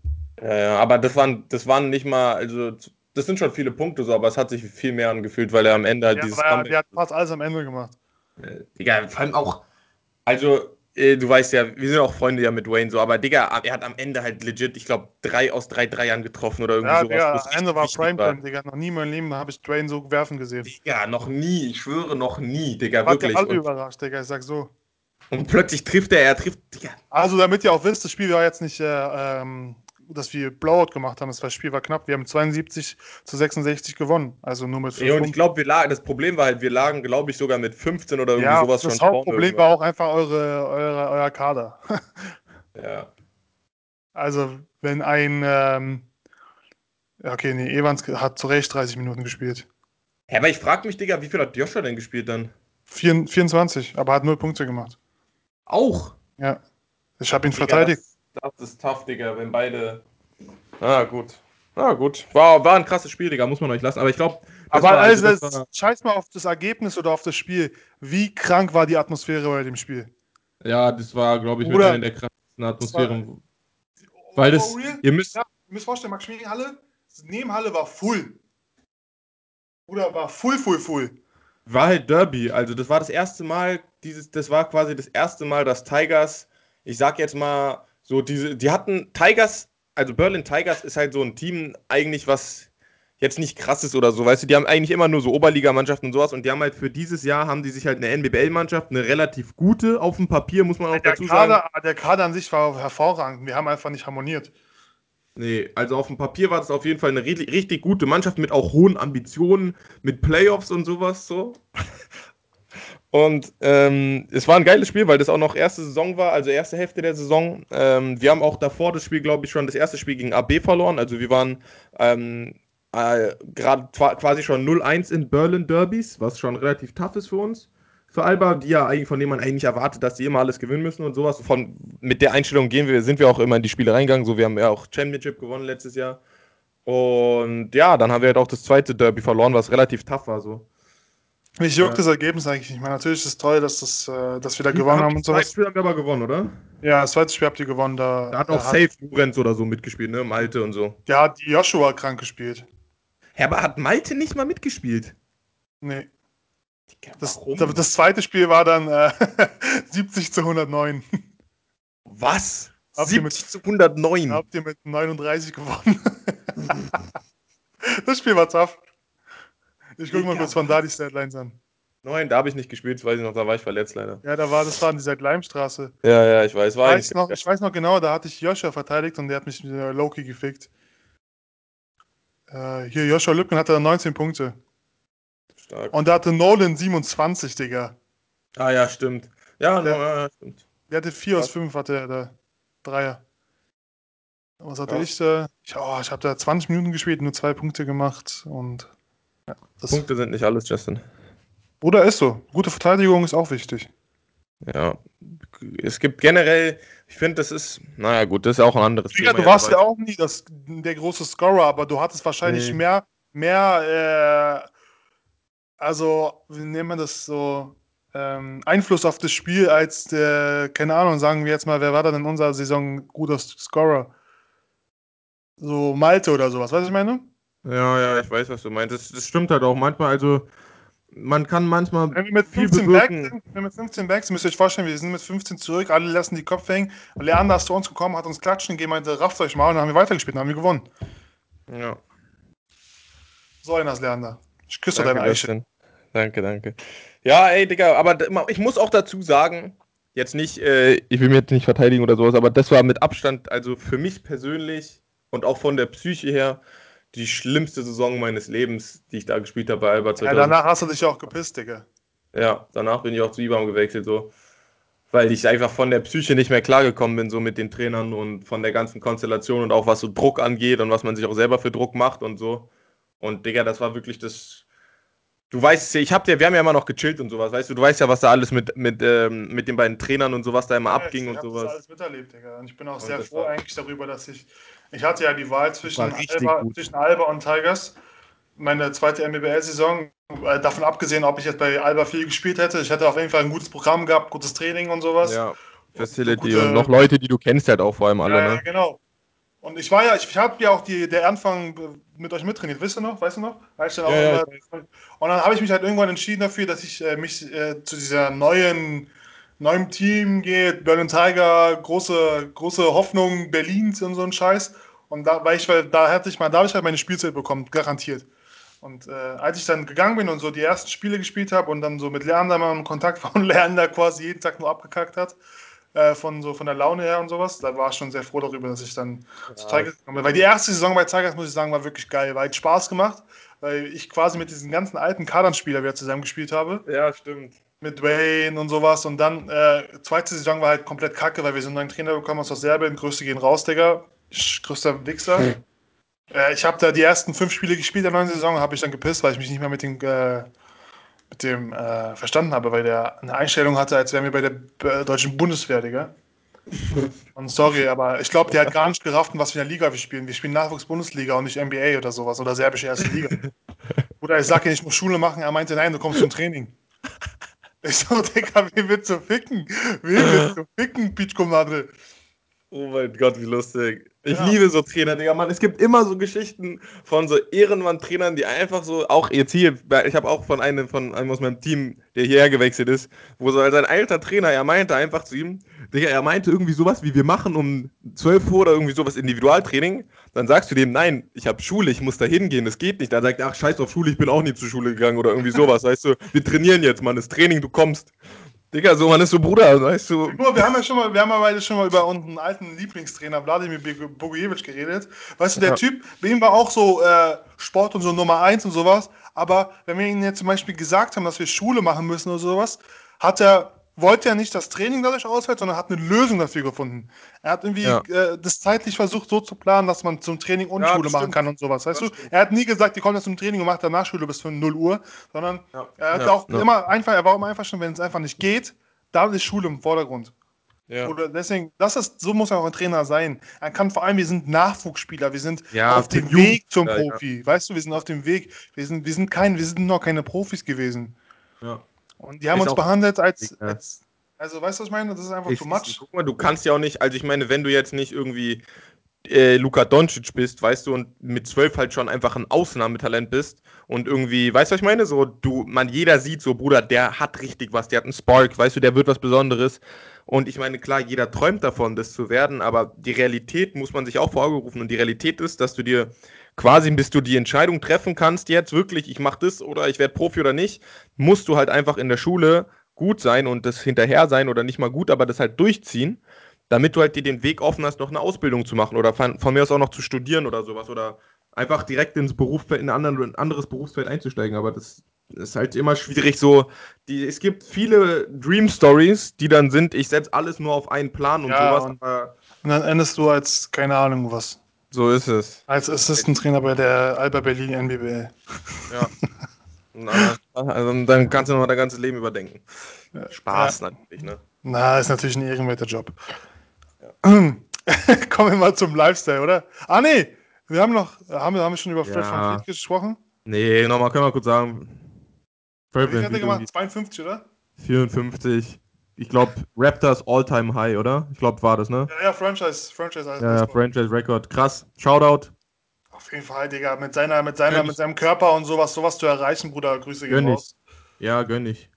Ja, ja, aber das waren, das waren nicht mal, also das sind schon viele Punkte so, aber es hat sich viel mehr angefühlt, weil er am Ende halt Ja, dieses er, Comeback- der hat fast alles am Ende gemacht. Äh, Digga, vor allem auch, also, du weißt ja, wir sind auch Freunde ja mit Wayne so, aber Digga, er hat am Ende halt legit, ich glaube, drei aus drei Dreiern getroffen oder irgendwie Ja, sowas. Es am Ende war Primetime, Digga. Noch nie in meinem Leben habe ich Dwayne so werfen gesehen. Digga, noch nie, ich schwöre, noch nie, Digga, ja wirklich. alle Und, überrascht, Digga, ich sag so. und plötzlich trifft er, er trifft, Digga. Also, damit ihr auch wisst, das Spiel war jetzt nicht, äh, ähm, dass wir Blowout gemacht haben. Das Spiel war knapp. Wir haben 72 zu 66 gewonnen. Also nur mit 5 Ja, und ich glaube, wir lagen, das Problem war halt, wir lagen, glaube ich, sogar mit 15 oder irgendwie Ja, sowas das schon vorne Hauptproblem war auch einfach eure, eure, euer Kader. Ja. Also, wenn ein, ähm, okay, nee, Evans hat zu Recht 30 Minuten gespielt. Ja, aber ich frage mich, Digga, wie viel hat Joshua denn gespielt dann? Vier- 24, aber hat 0 Punkte gemacht. Auch. Ja. Ich habe ihn Digga, verteidigt. Das, das ist tough, Digga, wenn beide. Ah, gut. Ah, gut. War, war ein krasses Spiel, Digga, muss man euch lassen. Aber ich glaube. Aber also, das das, war, scheiß mal auf das Ergebnis oder auf das Spiel. Wie krank war die Atmosphäre bei dem Spiel? ja, das war, glaube ich, mit einer der krassesten war- Atmosphären. Weil das. Oh, real? Ihr müsst. Ja, ihr müsst vorstellen, Maximilian-Halle, Nebenhalle war full. Bruder, war full, full, full. war halt Derby. Also das war das erste Mal, dieses, das war quasi das erste Mal, dass Tigers, ich sag jetzt mal, so diese, die hatten Tigers, also Berlin Tigers ist halt so ein Team eigentlich, was jetzt nicht krass ist oder so, weißt du, die haben eigentlich immer nur so Oberligamannschaften und sowas und die haben halt für dieses Jahr haben die sich halt eine NBBL-Mannschaft, eine relativ gute auf dem Papier, muss man auch Der dazu sagen. Kader, der Kader an sich war hervorragend. Wir haben einfach nicht harmoniert. Nee, also auf dem Papier war das auf jeden Fall eine richtig, richtig gute Mannschaft mit auch hohen Ambitionen, mit Playoffs und sowas so. Und ähm, es war ein geiles Spiel, weil das auch noch erste Saison war, also erste Hälfte der Saison. Ähm, wir haben auch davor das Spiel, glaube ich, schon das erste Spiel gegen AB verloren. Also wir waren ähm, äh, gerade quasi schon 0-1 in Berlin Derbys, was schon relativ tough ist für uns. Für Alba, die ja eigentlich, von denen man eigentlich erwartet, dass die immer alles gewinnen müssen und sowas. Von, mit der Einstellung gehen wir, sind wir auch immer in die Spiele reingegangen. So, wir haben ja auch Championship gewonnen letztes Jahr. Und ja, dann haben wir halt auch das zweite Derby verloren, was relativ tough war. So. Mich juckt ja. das Ergebnis eigentlich nicht mehr. Natürlich ist es toll, dass, das, äh, dass wir da gewonnen haben und so. Das zweite Spiel haben wir aber gewonnen, oder? Ja, das zweite Spiel habt ihr gewonnen. Da, da hat auch Safe Lorenz oder so mitgespielt, ne? Malte und so. Der hat die Joshua krank gespielt. Ja, aber hat Malte nicht mal mitgespielt? Nee. Das, das, zweite Spiel war dann äh, 70 zu 109. Was? Habt 70 mit, zu 109? Habt ihr mit 39 gewonnen. das Spiel war tough. Ich gucke mal kurz von da die Statlines an. Nein, da habe ich nicht gespielt, weiß ich noch, da war ich verletzt leider. Ja, da war, das war in dieser Gleimstraße. Ja, ja, ich weiß. War ich, weiß noch, ich weiß noch genau, da hatte ich Joshua verteidigt und der hat mich mit Loki gefickt. Äh, hier, Joshua Lübken hatte 19 Punkte. Stark. Und da hatte Nolan 27, Digga. Ah ja, stimmt. Ja, der, no, ja stimmt. Der hatte 4 aus 5, hatte er da. Dreier. Was hatte ja. ich da? Ich, oh, ich habe da 20 Minuten gespielt, nur zwei Punkte gemacht und ja, Punkte sind nicht alles, Justin. Oder ist so. Gute Verteidigung ist auch wichtig. Ja, es gibt generell, ich finde, das ist, naja, gut, das ist auch ein anderes ja, Thema. Du warst ja auch nie das, der große Scorer, aber du hattest wahrscheinlich nee. mehr, mehr, äh, also, wie nennt man das so, ähm, Einfluss auf das Spiel als der, keine Ahnung, sagen wir jetzt mal, wer war dann in unserer Saison guter Scorer? So Malte oder sowas, weißt du, ich meine? Ja, ja, ich weiß, was du meinst. Das, das stimmt halt auch manchmal. Also, man kann manchmal. Wenn wir mit 15 Back sind, wenn wir mit 15 Backs, müsst ihr euch vorstellen, wir sind mit 15 zurück, alle lassen die Köpfe hängen. Leander ist zu uns gekommen, hat uns klatschen gegeben, meinte, rafft euch mal und dann haben wir weitergespielt und haben wir gewonnen. Ja. So einer ist Leander. Ich küsse deine Eiche. Danke, danke. Ja, ey, Digga, aber ich muss auch dazu sagen, jetzt nicht, äh, ich will mir jetzt nicht verteidigen oder sowas, aber das war mit Abstand, also für mich persönlich und auch von der Psyche her, die schlimmste Saison meines Lebens, die ich da gespielt habe bei Alba 2000. Ja, danach hast du dich auch gepisst, Digga. Ja, danach bin ich auch zu IBAM gewechselt, so. Weil ich einfach von der Psyche nicht mehr klargekommen bin, so mit den Trainern und von der ganzen Konstellation und auch was so Druck angeht und was man sich auch selber für Druck macht und so. Und Digga, das war wirklich das. Du weißt ja, ich hab ja, wir haben ja immer noch gechillt und sowas, weißt du, du weißt ja, was da alles mit, mit, ähm, mit den beiden Trainern und sowas da immer ja, abging und sowas. Ich habe alles miterlebt, Digga. Und ich bin auch und sehr froh eigentlich darüber, dass ich ich hatte ja die Wahl zwischen Alba, zwischen Alba, und Tigers. Meine zweite MBBL-Saison, äh, davon abgesehen, ob ich jetzt bei Alba viel gespielt hätte. Ich hätte auf jeden Fall ein gutes Programm gehabt, gutes Training und sowas. Ja, Facility und, und noch Leute, die du kennst halt auch vor allem alle. Ja, ne? genau. Und ich war ja, ich, habe ja auch die, der Anfang mit euch mittrainiert, wisst ihr noch, weißt du noch? Ja, ja, und dann habe ich mich halt irgendwann entschieden dafür, dass ich äh, mich äh, zu dieser neuen neuem Team geht, Berlin Tiger, große, große Hoffnung Berlins und so ein Scheiß. Und da, weil ich, weil da hatte ich mal, da habe ich halt meine Spielzeit bekommen, garantiert. Und äh, als ich dann gegangen bin und so die ersten Spiele gespielt habe und dann so mit Leander mal in Kontakt war und Leander quasi jeden Tag nur abgekackt hat, äh, von so von der Laune her und sowas, da war ich schon sehr froh darüber, dass ich dann ja. zu Tigers gekommen bin. Weil die erste Saison bei Tigers, muss ich sagen, war wirklich geil, weil hat Spaß gemacht, weil ich quasi mit diesen ganzen alten Kadernspieler wieder zusammen gespielt habe. Ja, stimmt mit Wayne und sowas. Und dann, äh, zweite Saison war halt komplett kacke, weil wir so einen neuen Trainer bekommen aus Serbien. Größte gehen raus, Digga. Größter Wichser. Hm. Äh, ich habe da die ersten fünf Spiele gespielt der neuen Saison, habe ich dann gepisst, weil ich mich nicht mehr mit dem, äh, mit dem äh, verstanden habe, weil der eine Einstellung hatte, als wären wir bei der deutschen Bundeswehr, Digga. Und sorry, aber ich glaube, der hat gar nicht gerafft, was für eine Liga wir spielen. Wir spielen Nachwuchs-Bundesliga und nicht NBA oder sowas oder serbische erste Liga. Oder ich sage, ich muss Schule machen. Er meinte, nein, du kommst zum Training. Ich so, Digga, wie willst du ficken? Wie willst du ficken, Pichko Madre? Oh mein Gott, wie lustig. Ich ja. liebe so Trainer, Digga, Mann. Es gibt immer so Geschichten von so Ehrenmann-Trainern, die einfach so, auch jetzt hier, ich habe auch von einem, von einem aus meinem Team, der hierher gewechselt ist, wo so sein alter Trainer, er meinte einfach zu ihm, Digga, er meinte irgendwie sowas, wie wir machen um 12 Uhr oder irgendwie sowas Individualtraining. Dann sagst du dem, nein, ich habe Schule, ich muss da hingehen, das geht nicht. Dann sagt er, ach, scheiß auf Schule, ich bin auch nie zur Schule gegangen oder irgendwie sowas, weißt du. Wir trainieren jetzt, Mann, das Training, du kommst. Digga, so man ist so Bruder, weißt du. Guck wir haben ja schon mal, wir haben ja beide schon mal über unseren alten Lieblingstrainer Wladimir Bogujevic geredet. Weißt du, der ja. Typ, bei ihm war auch so äh, Sport und so Nummer eins und sowas. Aber wenn wir ihnen jetzt zum Beispiel gesagt haben, dass wir Schule machen müssen oder sowas, hat er wollte ja nicht das Training dadurch ausfällt, sondern hat eine Lösung dafür gefunden. Er hat irgendwie ja. äh, das zeitlich versucht so zu planen, dass man zum Training und ja, Schule machen kann und sowas. Weißt das du? Stimmt. Er hat nie gesagt, ihr kommt jetzt zum Training und macht danach Schule bis 0 Uhr, sondern ja. er hat auch immer einfach, er war immer einfach schon, wenn es einfach nicht geht, da ist Schule im Vordergrund. Oder deswegen, das ist, so muss er auch ein Trainer sein. Er kann vor allem, wir sind Nachwuchsspieler, wir sind auf dem Weg zum Profi. Weißt du, wir sind auf dem Weg. Wir sind, wir sind kein, wir sind noch keine Profis gewesen. Ja. Und die haben ist uns behandelt als, als, also weißt du, was ich meine? Das ist einfach ich, too much. Guck mal, du kannst ja auch nicht, also ich meine, wenn du jetzt nicht irgendwie äh, Luka Doncic bist, weißt du, und mit zwölf halt schon einfach ein Ausnahmetalent bist und irgendwie, weißt du, was ich meine? So, du, man, jeder sieht so, Bruder, der hat richtig was, der hat einen Spark, weißt du, der wird was Besonderes. Und ich meine, klar, jeder träumt davon, das zu werden, aber die Realität muss man sich auch vor Augen rufen. Und die Realität ist, dass du dir quasi, bis du die Entscheidung treffen kannst, jetzt wirklich, ich mache das oder ich werde Profi oder nicht, musst du halt einfach in der Schule gut sein und das hinterher sein oder nicht mal gut, aber das halt durchziehen damit du halt dir den Weg offen hast, noch eine Ausbildung zu machen oder von, von mir aus auch noch zu studieren oder sowas oder einfach direkt ins Berufsfeld, in ein anderes Berufsfeld einzusteigen. Aber das ist halt immer schwierig so. Die, es gibt viele Dream Stories, die dann sind, ich setze alles nur auf einen Plan und ja, sowas. Und, und, dann endest du als, keine Ahnung was. So ist es. Als Assistant Trainer bei der Alba Berlin NBBL. Ja. also, dann kannst du noch mal dein ganzes Leben überdenken. Spaß ja. natürlich, ne? Na, ist natürlich ein ehrenwerter Job. Kommen wir mal zum Lifestyle, oder? Ah, nee, wir haben noch, haben, haben wir schon über Fred ja. Van Fleet gesprochen? Nee, nochmal, können wir kurz sagen. Fred Wie hat er gemacht? 52, oder? 54. Ich glaube, Raptors All-Time High, oder? Ich glaube, war das, ne? Ja, ja, Franchise, Franchise. Ja, ja, Franchise Record. Krass. Shoutout. Auf jeden Fall, Digga. Mit, seiner, mit, seiner, mit seinem Körper und sowas, sowas zu erreichen, Bruder. Grüße gehen raus. Ja, gönn ich.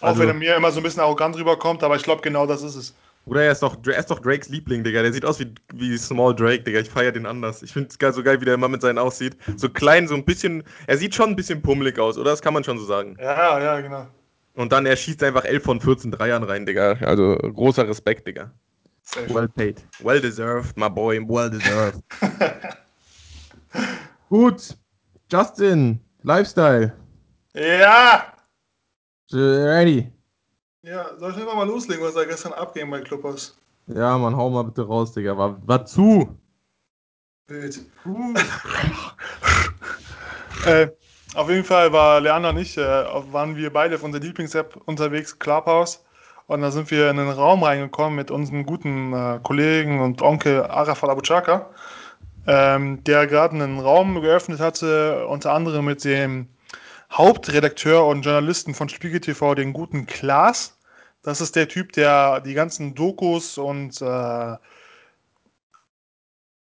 Auch also, wenn er mir immer so ein bisschen arrogant rüberkommt, aber ich glaube, genau das ist es. Oder er ist doch, er ist doch Drakes Liebling, Digga. Der sieht aus wie, wie Small Drake, Digga. Ich feiere den anders. Ich finde es so geil, wie der immer mit seinen aussieht. So klein, so ein bisschen. Er sieht schon ein bisschen pummelig aus, oder? Das kann man schon so sagen. Ja, ja, genau. Und dann er schießt einfach 11 von 14 Dreiern rein, Digga. Also großer Respekt, Digga. Well paid. Well deserved, my boy. Well deserved. Gut. Justin, Lifestyle. Ja! Ready. Ja, soll ich einfach mal loslegen, was da gestern abging bei Clubbers? Ja, man, hau mal bitte raus, Digga. War, war zu. Bild. Uh. äh, auf jeden Fall war Leander und ich, äh, waren wir beide auf unserer Lieblings-App unterwegs, Clubhouse. Und da sind wir in einen Raum reingekommen mit unserem guten äh, Kollegen und Onkel Arafat Abuchaka, ähm, der gerade einen Raum geöffnet hatte, unter anderem mit dem Hauptredakteur und Journalisten von Spiegel TV, den guten Klaas. Das ist der Typ, der die ganzen Dokus und äh,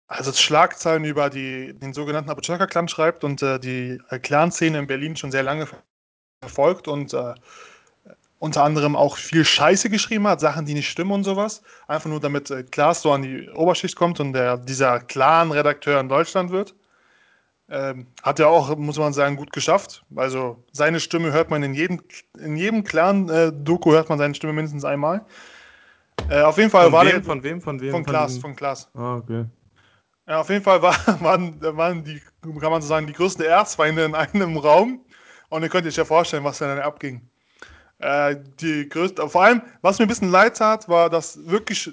also Schlagzeilen über die, den sogenannten Abuchaka-Clan schreibt und äh, die äh, Clan-Szene in Berlin schon sehr lange verfolgt und äh, unter anderem auch viel Scheiße geschrieben hat, Sachen, die nicht stimmen und sowas. Einfach nur, damit äh, Klaas so an die Oberschicht kommt und der, dieser Clan-Redakteur in Deutschland wird. Ähm, hat er auch, muss man sagen, gut geschafft. Also seine Stimme hört man in jedem, in jedem klaren äh, hört man seine Stimme mindestens einmal. Äh, auf jeden Fall von war wem, der, von wem, von wem? Von Klaas, von Klaas. Ah, okay. Ja, auf jeden Fall war, waren, waren die, kann man so sagen, die größten Erzfeinde in einem Raum. Und ihr könnt euch ja vorstellen, was da dann abging. Äh, die größte, vor allem, was mir ein bisschen leid tat, war, dass wirklich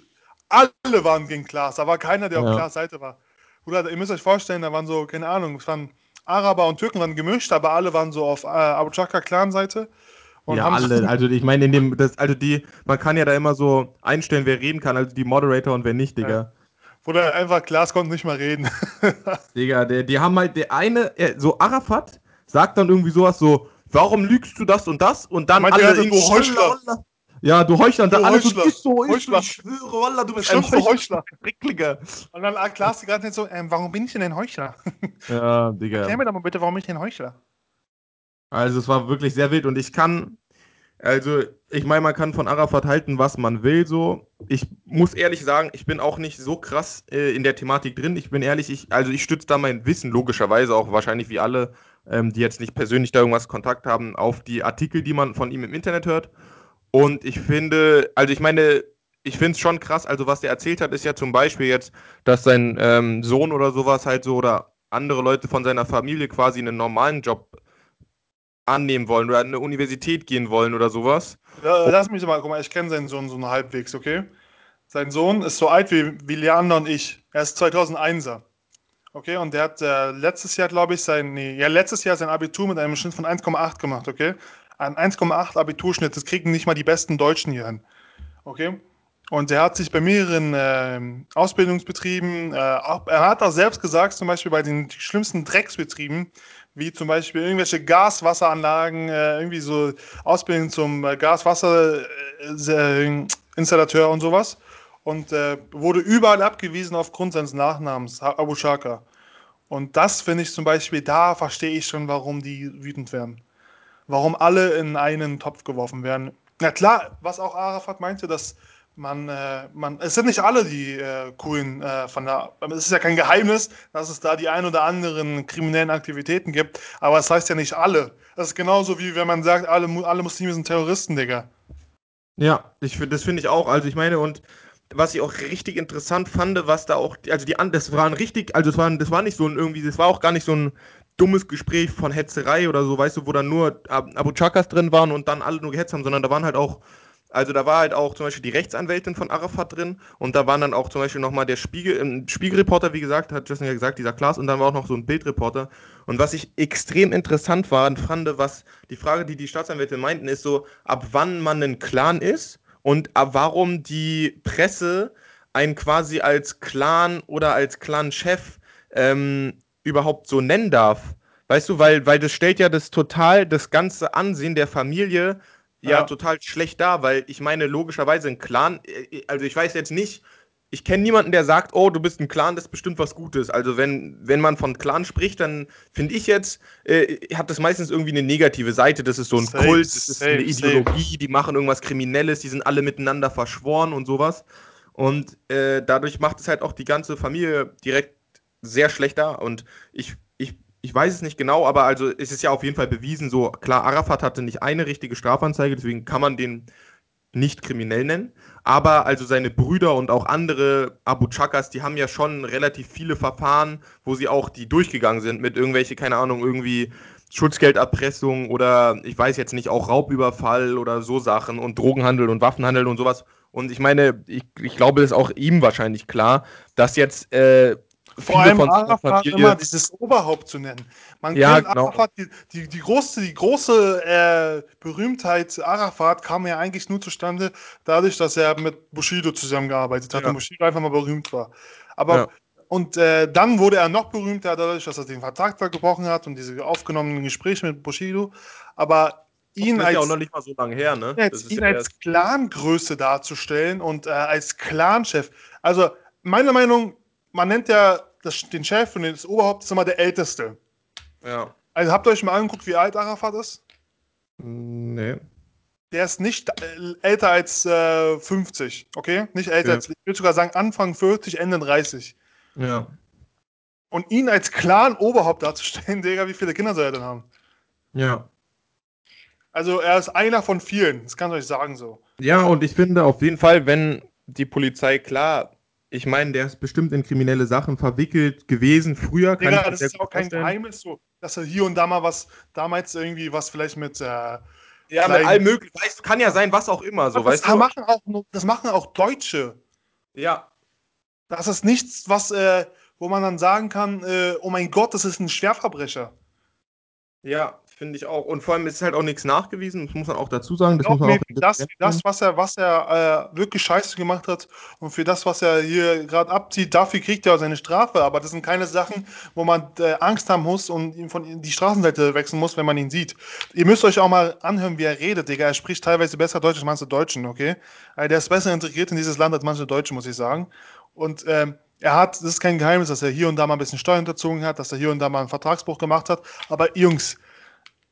alle waren gegen Klaas. Da war keiner, der ja. auf Klaas Seite war. Bruder, ihr müsst euch vorstellen, da waren so, keine Ahnung, es waren Araber und Türken waren gemischt, aber alle waren so auf äh, Abu Chaka Clan-Seite. Ja, alle. Also ich meine, in dem, das, also die, man kann ja da immer so einstellen, wer reden kann, also die Moderator und wer nicht, Digga. Bruder, einfach Klaas konnte nicht mal reden. Digga, der, die haben halt, der eine, so Arafat sagt dann irgendwie sowas so, warum lügst du das und das? Und dann alle in Heuchler. Ja, du Heuchler. Du alles Heuchler. So, Heuchler. Ich schwöre, Wallah, du bist ein Heuchler. Heuchler. Und dann erklärst du gerade nicht so, ähm, warum bin ich denn ein Heuchler? Ja, Digga. Erklär mir doch mal bitte, warum bin ich denn Heuchler? Also, es war wirklich sehr wild und ich kann, also, ich meine, man kann von Arafat halten, was man will, so. Ich muss ehrlich sagen, ich bin auch nicht so krass äh, in der Thematik drin. Ich bin ehrlich, ich, also ich stütze da mein Wissen, logischerweise auch wahrscheinlich wie alle, ähm, die jetzt nicht persönlich da irgendwas Kontakt haben, auf die Artikel, die man von ihm im Internet hört. Und ich finde, also ich meine, ich finde es schon krass, also was der erzählt hat, ist ja zum Beispiel jetzt, dass sein ähm, Sohn oder sowas halt so oder andere Leute von seiner Familie quasi einen normalen Job annehmen wollen oder an eine Universität gehen wollen oder sowas. Lass mich mal, guck mal, ich kenne seinen Sohn so halbwegs, okay? Sein Sohn ist so alt wie, wie Leander und ich. Er ist 2001er. Okay, und der hat äh, letztes Jahr, glaube ich, sein, nee, ja, letztes Jahr sein Abitur mit einem Schnitt von 1,8 gemacht, okay? Ein 1,8 Abiturschnitt, das kriegen nicht mal die besten Deutschen hier hin. Okay? Und er hat sich bei mehreren äh, Ausbildungsbetrieben, äh, auch, er hat auch selbst gesagt, zum Beispiel bei den schlimmsten Drecksbetrieben, wie zum Beispiel irgendwelche Gaswasseranlagen, äh, irgendwie so Ausbildung zum äh, Gaswasserinstallateur und sowas. Und äh, wurde überall abgewiesen aufgrund seines Nachnamens, Abu Shaka. Und das finde ich zum Beispiel, da verstehe ich schon, warum die wütend werden. Warum alle in einen Topf geworfen werden. Na klar, was auch Arafat meinte, dass man, äh, man, es sind nicht alle die äh, coolen äh, von der, es ist ja kein Geheimnis, dass es da die ein oder anderen kriminellen Aktivitäten gibt, aber es das heißt ja nicht alle. Das ist genauso wie wenn man sagt, alle, alle Muslime sind Terroristen, Digga. Ja, ich, das finde ich auch. Also ich meine, und was ich auch richtig interessant fand, was da auch, also die das waren richtig, also das war, das war nicht so ein irgendwie, das war auch gar nicht so ein dummes Gespräch von Hetzerei oder so, weißt du, wo dann nur Abu Chakas drin waren und dann alle nur gehetzt haben, sondern da waren halt auch also da war halt auch zum Beispiel die Rechtsanwältin von Arafat drin und da waren dann auch zum Beispiel nochmal der Spiegel, Spiegelreporter, wie gesagt, hat Justin ja gesagt, dieser Klaas und dann war auch noch so ein Bildreporter. Und was ich extrem interessant war und fand, was die Frage, die die Staatsanwältin meinten, ist so, ab wann man ein Clan ist und ab warum die Presse einen quasi als Clan oder als Clan-Chef ähm, überhaupt so nennen darf. Weißt du, weil, weil das stellt ja das total, das ganze Ansehen der Familie ja, total schlecht da, weil ich meine, logischerweise ein Clan, äh, also ich weiß jetzt nicht, ich kenne niemanden, der sagt, oh, du bist ein Clan, das ist bestimmt was Gutes. Also wenn, wenn man von Clan spricht, dann finde ich jetzt, äh, hat das meistens irgendwie eine negative Seite. Das ist so ein safe, Kult, das ist safe, eine Ideologie, safe. die machen irgendwas Kriminelles, die sind alle miteinander verschworen und sowas. Und äh, dadurch macht es halt auch die ganze Familie direkt sehr schlecht da. Und ich ich weiß es nicht genau, aber also es ist ja auf jeden Fall bewiesen, so klar, Arafat hatte nicht eine richtige Strafanzeige, deswegen kann man den nicht kriminell nennen. Aber also seine Brüder und auch andere Abu Chakas, die haben ja schon relativ viele Verfahren, wo sie auch die durchgegangen sind mit irgendwelche, keine Ahnung, irgendwie Schutzgelderpressung oder ich weiß jetzt nicht, auch Raubüberfall oder so Sachen und Drogenhandel und Waffenhandel und sowas. Und ich meine, ich, ich glaube, es ist auch ihm wahrscheinlich klar, dass jetzt äh, vor allem Arafat immer dieses Oberhaupt zu nennen. Man ja, kennt genau. Arafat, die, die, die große, die große äh, Berühmtheit Arafat kam ja eigentlich nur zustande, dadurch, dass er mit Bushido zusammengearbeitet hat ja. und Bushido einfach mal berühmt war. Aber ja. und äh, dann wurde er noch berühmter dadurch, dass er den Vertrag da gebrochen hat und diese aufgenommenen Gespräche mit Bushido. Aber ihn als, ja auch noch nicht mal so lange her, ne? Jetzt, ihn ja als Clangröße darzustellen und äh, als Clanchef. Also meiner Meinung nach, man nennt ja das, den Chef und das Oberhaupt ist immer der Älteste. Ja. Also habt ihr euch mal angeguckt, wie alt Arafat ist? Nee. Der ist nicht äh, älter als äh, 50, okay? Nicht älter okay. als, ich würde sogar sagen Anfang 40, Ende 30. Ja. Und ihn als Clan-Oberhaupt darzustellen, Digga, wie viele Kinder soll er denn haben? Ja. Also er ist einer von vielen, das kann ich euch sagen so. Ja, und ich finde auf jeden Fall, wenn die Polizei klar ich meine, der ist bestimmt in kriminelle Sachen verwickelt gewesen früher. Kann ja, das ist auch kein Geheimnis, so, dass er hier und da mal was, damals irgendwie was vielleicht mit. Äh, ja, mit allem möglichen. Weißt, kann ja sein, was auch immer. So, das, weißt du? machen auch, das machen auch Deutsche. Ja. Das ist nichts, was, äh, wo man dann sagen kann, äh, oh mein Gott, das ist ein Schwerverbrecher. Ja, Finde ich auch. Und vor allem ist es halt auch nichts nachgewiesen, das muss man auch dazu sagen. Das, muss man auch das, das, was er, was er äh, wirklich scheiße gemacht hat und für das, was er hier gerade abzieht, dafür kriegt er auch seine Strafe. Aber das sind keine Sachen, wo man äh, Angst haben muss und ihm von die Straßenseite wechseln muss, wenn man ihn sieht. Ihr müsst euch auch mal anhören, wie er redet, Digga. Er spricht teilweise besser Deutsch als manche Deutschen, okay? Also der ist besser integriert in dieses Land als manche Deutschen, muss ich sagen. Und ähm, er hat, das ist kein Geheimnis, dass er hier und da mal ein bisschen Steuern unterzogen hat, dass er hier und da mal einen Vertragsbruch gemacht hat. Aber Jungs,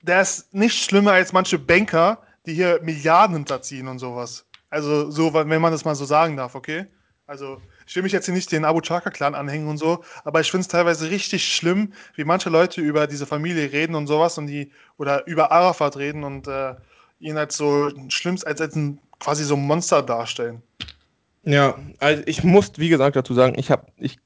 der ist nicht schlimmer als manche Banker, die hier Milliarden hinterziehen und sowas. Also, so, wenn man das mal so sagen darf, okay? Also, ich will mich jetzt hier nicht den Abu Chaka-Clan anhängen und so, aber ich finde es teilweise richtig schlimm, wie manche Leute über diese Familie reden und sowas und die, oder über Arafat reden und äh, ihn als so schlimm, als, als ein quasi so ein Monster darstellen. Ja, also ich muss, wie gesagt, dazu sagen, ich habe, ich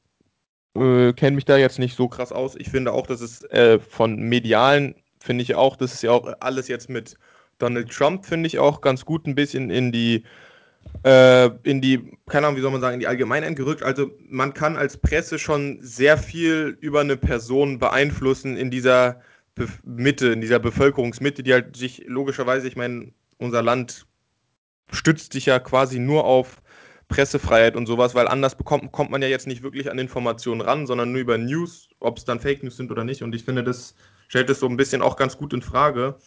äh, kenne mich da jetzt nicht so krass aus. Ich finde auch, dass es äh, von medialen finde ich auch, das ist ja auch alles jetzt mit Donald Trump, finde ich auch ganz gut ein bisschen in die, äh, in die, keine Ahnung, wie soll man sagen, in die Allgemeinheit gerückt. Also man kann als Presse schon sehr viel über eine Person beeinflussen in dieser Be Mitte, in dieser Bevölkerungsmitte, die halt sich logischerweise, ich meine, unser Land stützt sich ja quasi nur auf Pressefreiheit und sowas, weil anders bekommt, kommt man ja jetzt nicht wirklich an Informationen ran, sondern nur über News, ob es dann Fake News sind oder nicht. Und ich finde, das stellt es so ein bisschen auch ganz gut in Frage.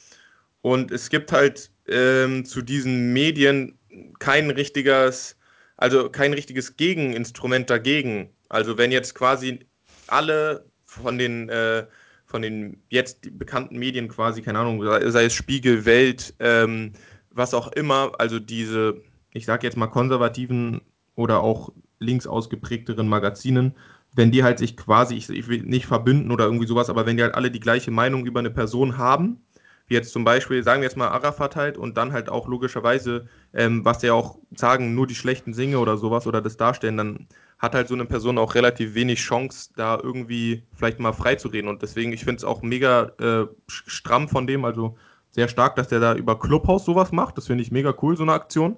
Und es gibt halt ähm, zu diesen Medien kein richtiges, also kein richtiges Gegeninstrument dagegen. Also wenn jetzt quasi alle von den äh, von den jetzt bekannten Medien quasi, keine Ahnung, sei es Spiegel, Welt, ähm, was auch immer, also diese, ich sage jetzt mal konservativen oder auch links ausgeprägteren Magazinen, wenn die halt sich quasi, ich, ich will nicht verbünden oder irgendwie sowas, aber wenn die halt alle die gleiche Meinung über eine Person haben, wie jetzt zum Beispiel, sagen wir jetzt mal Arafat halt und dann halt auch logischerweise, ähm, was ja auch sagen, nur die schlechten Singe oder sowas oder das darstellen, dann hat halt so eine Person auch relativ wenig Chance, da irgendwie vielleicht mal freizureden. Und deswegen, ich finde es auch mega äh, stramm von dem, also sehr stark, dass der da über Clubhouse sowas macht. Das finde ich mega cool, so eine Aktion.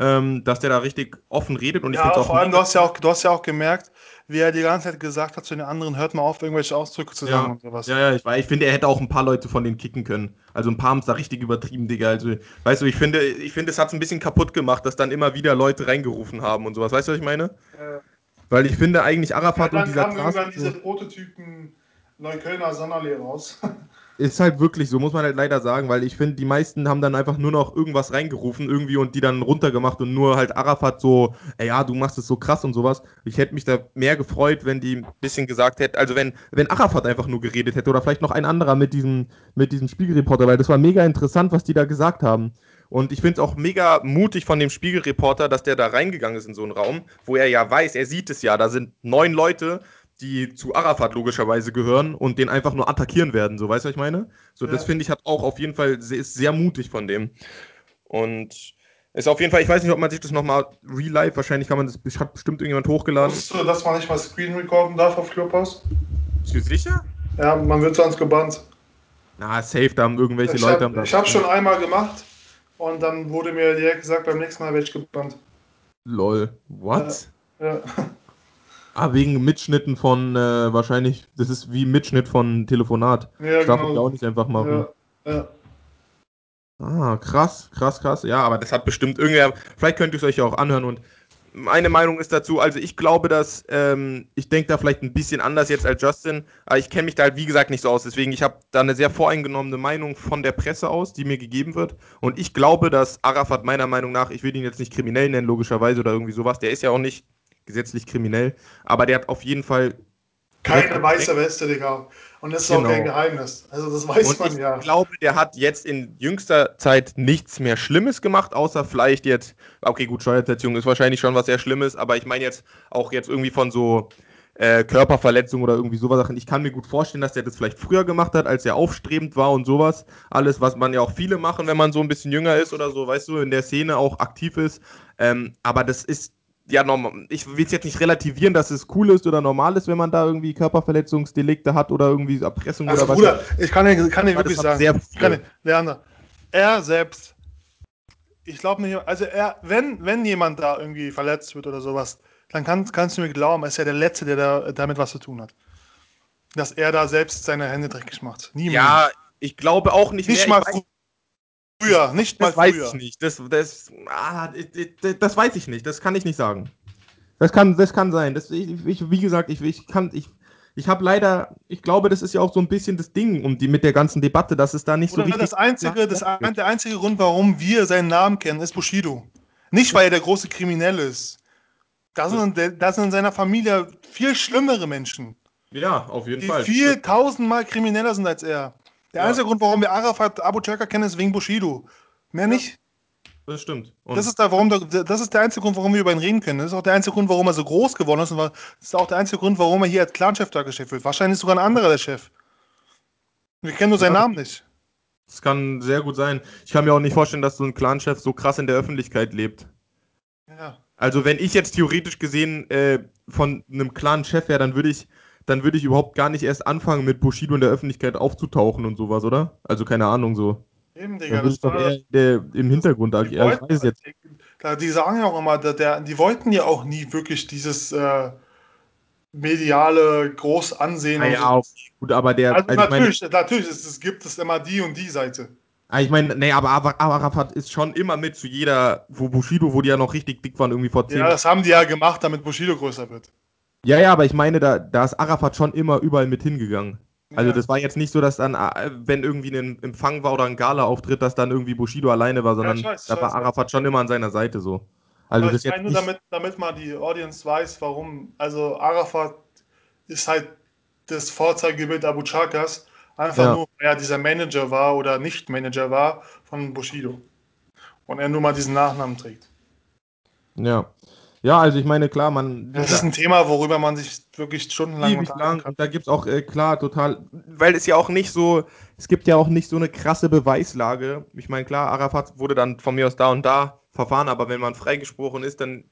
Ähm, dass der da richtig offen redet und ja, ich auch vor allem, du hast, ja auch, du hast ja auch gemerkt, wie er die ganze Zeit gesagt hat zu den anderen, hört mal auf, irgendwelche Ausdrücke zu sagen ja. und sowas. Ja, ja, ich, ich finde, er hätte auch ein paar Leute von denen kicken können. Also ein paar haben es da richtig übertrieben, Digga. Also, weißt du, ich finde, ich finde, es hat es ein bisschen kaputt gemacht, dass dann immer wieder Leute reingerufen haben und sowas. Weißt du, was ich meine? Äh, Weil ich finde eigentlich Arafat ja, und dieser Dann kamen irgendwann diese Prototypen Neuköllner Sonderlee raus. Ist halt wirklich so, muss man halt leider sagen, weil ich finde, die meisten haben dann einfach nur noch irgendwas reingerufen irgendwie und die dann runtergemacht und nur halt Arafat so, ey, ja, du machst es so krass und sowas. Ich hätte mich da mehr gefreut, wenn die ein bisschen gesagt hätten, also wenn, wenn Arafat einfach nur geredet hätte oder vielleicht noch ein anderer mit diesem, mit diesem Spiegelreporter, weil das war mega interessant, was die da gesagt haben. Und ich finde es auch mega mutig von dem Spiegelreporter, dass der da reingegangen ist in so einen Raum, wo er ja weiß, er sieht es ja, da sind neun Leute, die zu Arafat logischerweise gehören und den einfach nur attackieren werden. So, weißt du, was ich meine? So, ja. das finde ich hat auch auf jeden Fall sehr, ist sehr mutig von dem. Und ist auf jeden Fall, ich weiß nicht, ob man sich das nochmal real life, wahrscheinlich kann man das, hat bestimmt irgendjemand hochgeladen. Wusstest du, dass man nicht mal Screen recorden darf auf Clubhouse? Bist du sicher? Ja, man wird sonst gebannt. Na, safe, da haben irgendwelche ich Leute. Hab, ich habe schon einmal gemacht und dann wurde mir direkt gesagt, beim nächsten Mal werde ich gebannt. Lol, what? Ja. ja. Ah, wegen Mitschnitten von äh, wahrscheinlich, das ist wie Mitschnitt von Telefonat. Ja, das darf genau. ich auch nicht einfach machen. Ja, ja. Ah, krass, krass, krass. Ja, aber das hat bestimmt irgendwer. Vielleicht könnt ihr es euch ja auch anhören und meine Meinung ist dazu, also ich glaube, dass ähm, ich denke da vielleicht ein bisschen anders jetzt als Justin, aber ich kenne mich da halt wie gesagt nicht so aus, deswegen ich habe da eine sehr voreingenommene Meinung von der Presse aus, die mir gegeben wird und ich glaube, dass Arafat meiner Meinung nach, ich will ihn jetzt nicht kriminell nennen logischerweise oder irgendwie sowas, der ist ja auch nicht gesetzlich kriminell, aber der hat auf jeden Fall. Keine weiße Weste, Digga. Und das ist genau. auch kein Geheimnis. Also das weiß und man ich ja. Ich glaube, der hat jetzt in jüngster Zeit nichts mehr Schlimmes gemacht, außer vielleicht jetzt, okay, gut, Steuersetzung ist wahrscheinlich schon was sehr Schlimmes, aber ich meine jetzt auch jetzt irgendwie von so äh, Körperverletzung oder irgendwie sowas Sachen. Ich kann mir gut vorstellen, dass der das vielleicht früher gemacht hat, als er aufstrebend war und sowas. Alles, was man ja auch viele machen, wenn man so ein bisschen jünger ist oder so, weißt du, in der Szene auch aktiv ist. Ähm, aber das ist ja, ich will es jetzt nicht relativieren, dass es cool ist oder normal ist, wenn man da irgendwie Körperverletzungsdelikte hat oder irgendwie Erpressung also, oder Bruder, was. ich kann dir, kann dir wirklich sagen, sehr kann Leander, er selbst, ich glaube nicht, also er, wenn, wenn jemand da irgendwie verletzt wird oder sowas, dann kann, kannst du mir glauben, er ist ja der Letzte, der da, damit was zu tun hat. Dass er da selbst seine Hände dreckig macht. Niemand. Ja, ich glaube auch nicht. Nicht mehr. mal früher, nicht das mal früher. weiß ich nicht. Das, das, ah, das, das, weiß ich nicht. Das kann ich nicht sagen. Das kann, das kann sein. Das, ich, ich, wie gesagt, ich, ich kann, ich, ich habe leider, ich glaube, das ist ja auch so ein bisschen das Ding um die mit der ganzen Debatte, dass es da nicht Oder so richtig. Das einzige, das, der einzige Grund, warum wir seinen Namen kennen, ist Bushido. Nicht, weil er der große Kriminelle ist. Da sind, da sind in seiner Familie viel schlimmere Menschen. Ja, auf jeden die Fall. Die viel tausendmal krimineller sind als er. Der ja. einzige Grund, warum wir Arafat Abu Chaka kennen, ist wegen Bushido. Mehr ja. nicht. Das stimmt. das ist, der, warum, das ist der einzige Grund, warum wir über ihn reden können. Das ist auch der einzige Grund, warum er so groß geworden ist. Und das ist auch der einzige Grund, warum er hier als Clanchef dargestellt wird. Wahrscheinlich ist sogar ein anderer der Chef. Wir kennen nur seinen ja. Namen nicht. Das kann sehr gut sein. Ich kann mir auch nicht vorstellen, dass so ein Clanchef so krass in der Öffentlichkeit lebt. Ja. Also, wenn ich jetzt theoretisch gesehen äh, von einem Clan-Chef wäre, dann würde ich dann würde ich überhaupt gar nicht erst anfangen, mit Bushido in der Öffentlichkeit aufzutauchen und sowas, oder? Also keine Ahnung so. Eben, Digga, das ist doch eher der, im Hintergrund. Die, ja, wollten, ich jetzt. die sagen ja auch immer, der, der, die wollten ja auch nie wirklich dieses äh, mediale Großansehen. Ah, ja, auch. gut, aber der. Also, also natürlich, meine, natürlich ist, es gibt es immer die und die Seite. Ah, ich meine, nee, aber Arafat ist schon immer mit zu jeder, wo Bushido, wo die ja noch richtig dick waren, irgendwie vor zehn Ja, das haben die ja gemacht, damit Bushido größer wird. Ja, ja, aber ich meine, da, da ist Arafat schon immer überall mit hingegangen. Also das war jetzt nicht so, dass dann, äh, wenn irgendwie ein Empfang war oder ein Gala-Auftritt, dass dann irgendwie Bushido alleine war, sondern ich weiß, da war Arafat schon immer an seiner Seite so. Also Aber das ich meine nur, damit, damit mal die Audience weiß, warum. Also Arafat ist halt das Vorzeigebild Abu Chakas, einfach Ja. nur, weil er dieser Manager war oder nicht Manager war von Bushido. Und er nur mal diesen Nachnamen trägt. ja. Ja, also ich meine, klar, man. Das ist ein Thema, worüber man sich wirklich stundenlang unterhalten lang kann. und da gibt es auch, äh, klar, total, weil es ja auch nicht so, es gibt ja auch nicht so eine krasse Beweislage. Ich meine, klar, Arafat wurde dann von mir aus da und da verfahren, aber wenn man freigesprochen ist, dann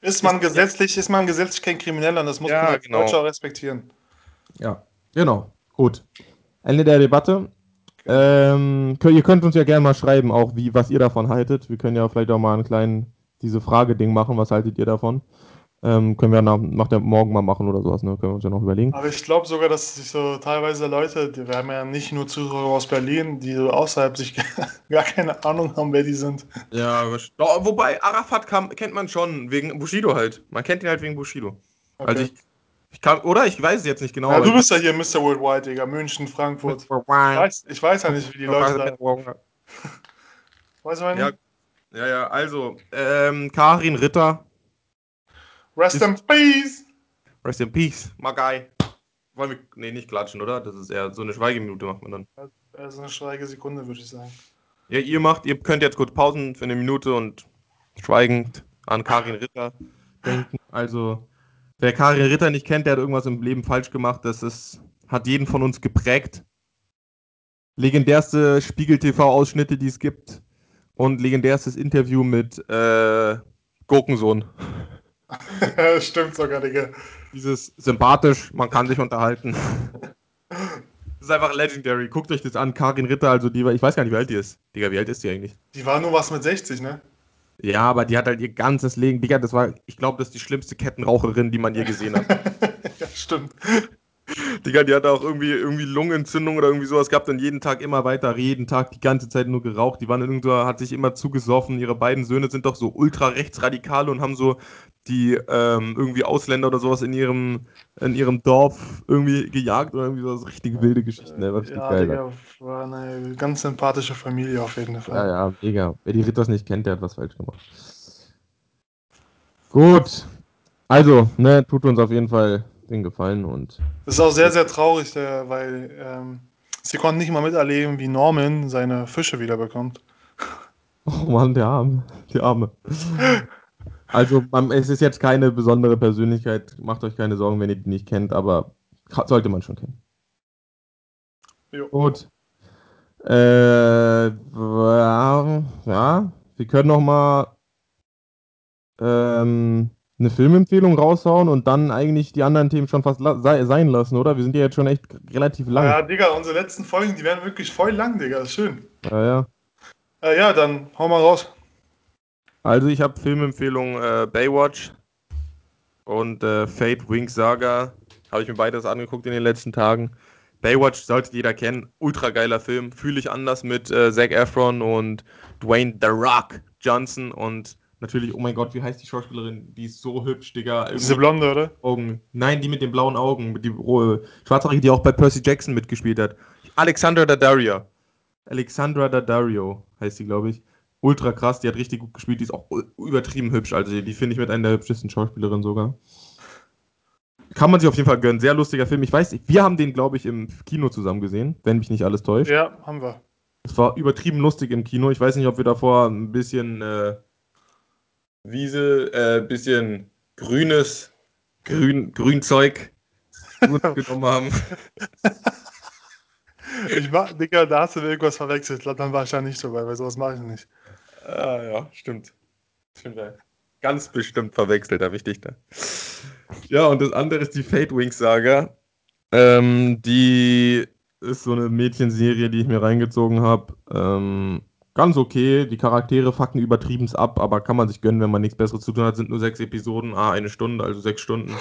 Ist man Ist gesetzlich, ist man gesetzlich kein Krimineller und das muss Ja, man als genau. Deutscher auch respektieren. Ja, genau. Gut. Ende der Debatte. Ähm, könnt, ihr könnt uns ja gerne mal schreiben, auch wie, was ihr davon haltet. Wir können ja vielleicht auch mal einen kleinen, diese Frage-Ding machen. Was haltet ihr davon? Ähm, können wir nach, nach der morgen mal machen oder sowas, ne? Können wir uns ja noch überlegen. Aber ich glaube sogar, dass sich so teilweise Leute, die, wir haben ja nicht nur Zuhörer aus Berlin, die so außerhalb sich gar keine Ahnung haben, wer die sind. Ja, wobei Arafat kam, kennt man schon wegen Bushido halt. Man kennt ihn halt wegen Bushido. Also ich, ich kann, oder? Ich weiß es jetzt nicht genau. ja, aber du bist ja hier Mr. Worldwide, Digga. München, Frankfurt. Ich weiß, ich weiß ja nicht, wie die Leute da. Weißt du, ich Ja, meine? Ja, ja, also, ähm, Karin Ritter, Rest in Peace! rest in peace, Magai. Wollen wir, nee, nicht klatschen, oder? Das ist eher so eine Schweigeminute macht man dann. Also eine schweige Sekunde, würde ich sagen. Ja, ihr macht, ihr könnt jetzt kurz pausen für eine Minute und schweigend an Karin Ritter denken. Also, wer Karin Ritter nicht kennt, der hat irgendwas im Leben falsch gemacht. Das ist, hat jeden von uns geprägt. Legendärste Spiegel-TV-Ausschnitte, die es gibt. Und legendärstes Interview mit äh, Gurkensohn. Stimmt sogar, Digga. Dieses sympathisch, man kann sich unterhalten. Das ist einfach legendary. Guckt euch das an. Karin Ritter, also die, war- ich weiß gar nicht, wie alt die ist. Digga, wie alt ist die eigentlich? Die war nur was mit 60, ne? Ja, aber die hat halt ihr ganzes Leben, Digga, das war, ich glaube, das ist die schlimmste Kettenraucherin, die man je gesehen hat. ja, stimmt. Digga, die hat auch irgendwie, irgendwie Lungenentzündung oder irgendwie sowas gehabt und jeden Tag immer weiter, jeden Tag die ganze Zeit nur geraucht. Die waren irgendwo, hat sich immer zugesoffen. Ihre beiden Söhne sind doch so ultra rechtsradikale und haben so die ähm, irgendwie Ausländer oder sowas in ihrem, in ihrem Dorf irgendwie gejagt oder irgendwie sowas. Richtig wilde Geschichten, ey, war richtig Ja, geil. Digga, war eine ganz sympathische Familie auf jeden Fall. Ja, ja, mega. Wer die Ritters nicht kennt, der hat was falsch gemacht. Gut. Also, ne, tut uns auf jeden Fall den Gefallen und Das ist auch sehr, sehr traurig, der, weil ähm, sie konnten nicht mal miterleben, wie Norman seine Fische wiederbekommt. Oh Mann, der Arme. Die Arme. Also, man, es ist jetzt keine besondere Persönlichkeit. Macht euch keine Sorgen, wenn ihr die nicht kennt, aber sollte man schon kennen. Jo. Gut. Äh, ja, ja, wir können noch mal ähm, eine Filmempfehlung raushauen und dann eigentlich die anderen Themen schon fast la sei sein lassen, oder? Wir sind ja jetzt schon echt relativ lang. Ja, Digga, unsere letzten Folgen, die werden wirklich voll lang, Digga. Das ist schön. Ja, ja. Äh, ja, dann hau mal raus. Also ich habe Filmempfehlung äh, Baywatch und äh, Fate Wings Saga. Habe ich mir beides angeguckt in den letzten Tagen. Baywatch sollte jeder kennen. Ultra geiler Film. Fühle ich anders mit äh, Zac Efron und Dwayne The Rock Johnson und natürlich, oh mein Gott, wie heißt die Schauspielerin? Die ist so hübsch, Digga. Diese Blonde, oder? Augen. Nein, die mit den blauen Augen. Die äh, Schwarzhaarige, die auch bei Percy Jackson mitgespielt hat. Alexandra Daddario. Alexandra Daddario heißt die, glaube ich. Ultra krass, die hat richtig gut gespielt, die ist auch übertrieben hübsch. Also die finde ich mit einer der hübschesten Schauspielerinnen sogar. Kann man sich auf jeden Fall gönnen. Sehr lustiger Film. Ich weiß nicht, wir haben den, glaube ich, im Kino zusammen gesehen, wenn mich nicht alles täuscht. Ja, haben wir. Es war übertrieben lustig im Kino. Ich weiß nicht, ob wir davor ein bisschen äh, Wiese, äh, bisschen grünes, grün, Grünzeug genommen haben. Ich war, Digga, da hast du irgendwas verwechselt. Dann war ich da nicht dabei, weil sowas mache ich nicht. Ah, ja, stimmt. Stimmt, ja. Ganz bestimmt verwechselt, habe ich dich da. Ja, und das andere ist die Fate Wings Saga. Ähm, die ist so eine Mädchenserie, die ich mir reingezogen habe. Ähm, ganz okay. Die Charaktere fucken übertrieben's ab, aber kann man sich gönnen, wenn man nichts Besseres zu tun hat. Sind nur sechs Episoden, ah, eine Stunde, also sechs Stunden.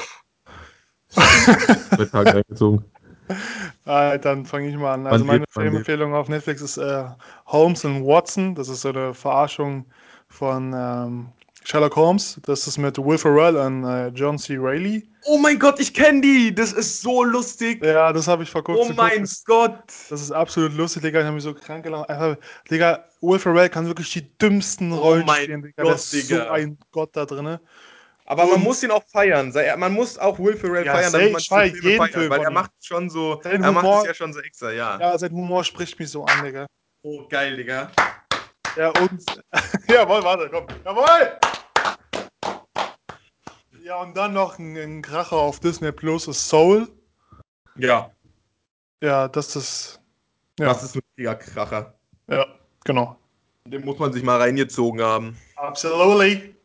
Mit Tag reingezogen. Äh, dann fange ich mal an. Also meine Filmempfehlung auf Netflix ist äh, Holmes and Watson. Das ist so eine Verarschung von ähm, Sherlock Holmes. Das ist mit Will Ferrell und äh, John C. Reilly. Oh mein Gott, ich kenne die. Das ist so lustig. Ja, das habe ich vor kurzem oh mein geguckt. Gott. Das ist absolut lustig, Digga. Ich habe mich so krank gelacht. Einfach, Digga, Will Ferrell kann wirklich die dümmsten Rollen Oh mein spielen, Digga. Gott, Der ist so ein Gott da drin. Aber man Und- muss ihn auch feiern. Man muss auch Will Ferrell Ja, feiern, damit man feier Filme jeden feiert, Film weil er macht schon so, Sein er macht Humor- es ja schon so extra, ja. Ja, sein Humor spricht mich so an, Digga. Oh, geil, Digga. Ja, und. Jawohl, warte, komm. Jawohl! Ja, und dann noch ein, ein Kracher auf Disney Plus ist Soul. Ja, Ja, das ist. Ja, das ist ein richtiger Kracher. ja genau. Den muss man sich mal reingezogen haben. Absolutely.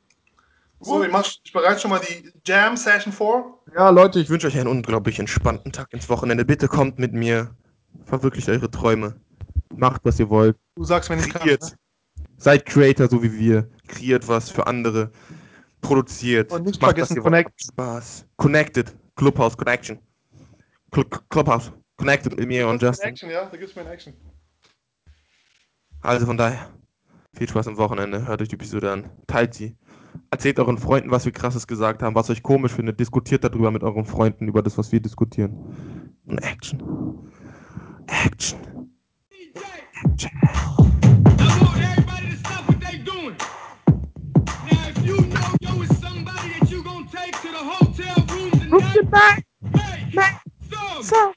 So, ich, mach, ich bereite schon mal die Jam Session vor. Ja, Leute, ich wünsche euch einen unglaublich entspannten Tag ins Wochenende. Bitte kommt mit mir. Verwirklicht eure Träume. Macht, was ihr wollt. Du sagst, wenn ich kann. Ne? Seid Creator, so wie wir. Kreiert was für andere. Produziert. Und nicht Macht, vergessen, connect. Spaß. Connected. Clubhouse Connection. Cl Clubhouse. Connected mit mir und Justin. Action, ja, da gibt's mir in Action. Also von daher, viel Spaß am Wochenende. Hört euch die Episode an. Teilt sie. Erzählt euren Freunden, was wir krasses gesagt haben, was euch komisch findet. Diskutiert darüber mit euren Freunden, über das, was wir diskutieren. Und Action. Action. Action. Hotel room tonight, make some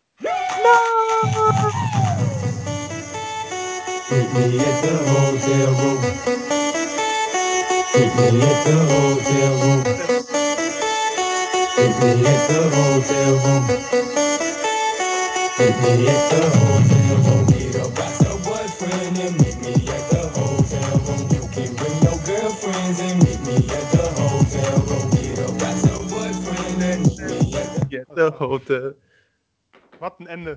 Meet me at the hotel room. Meet me at the hotel room. Meet me at the hotel room. Meet me at the hotel room. de hoofden. Wat een ende.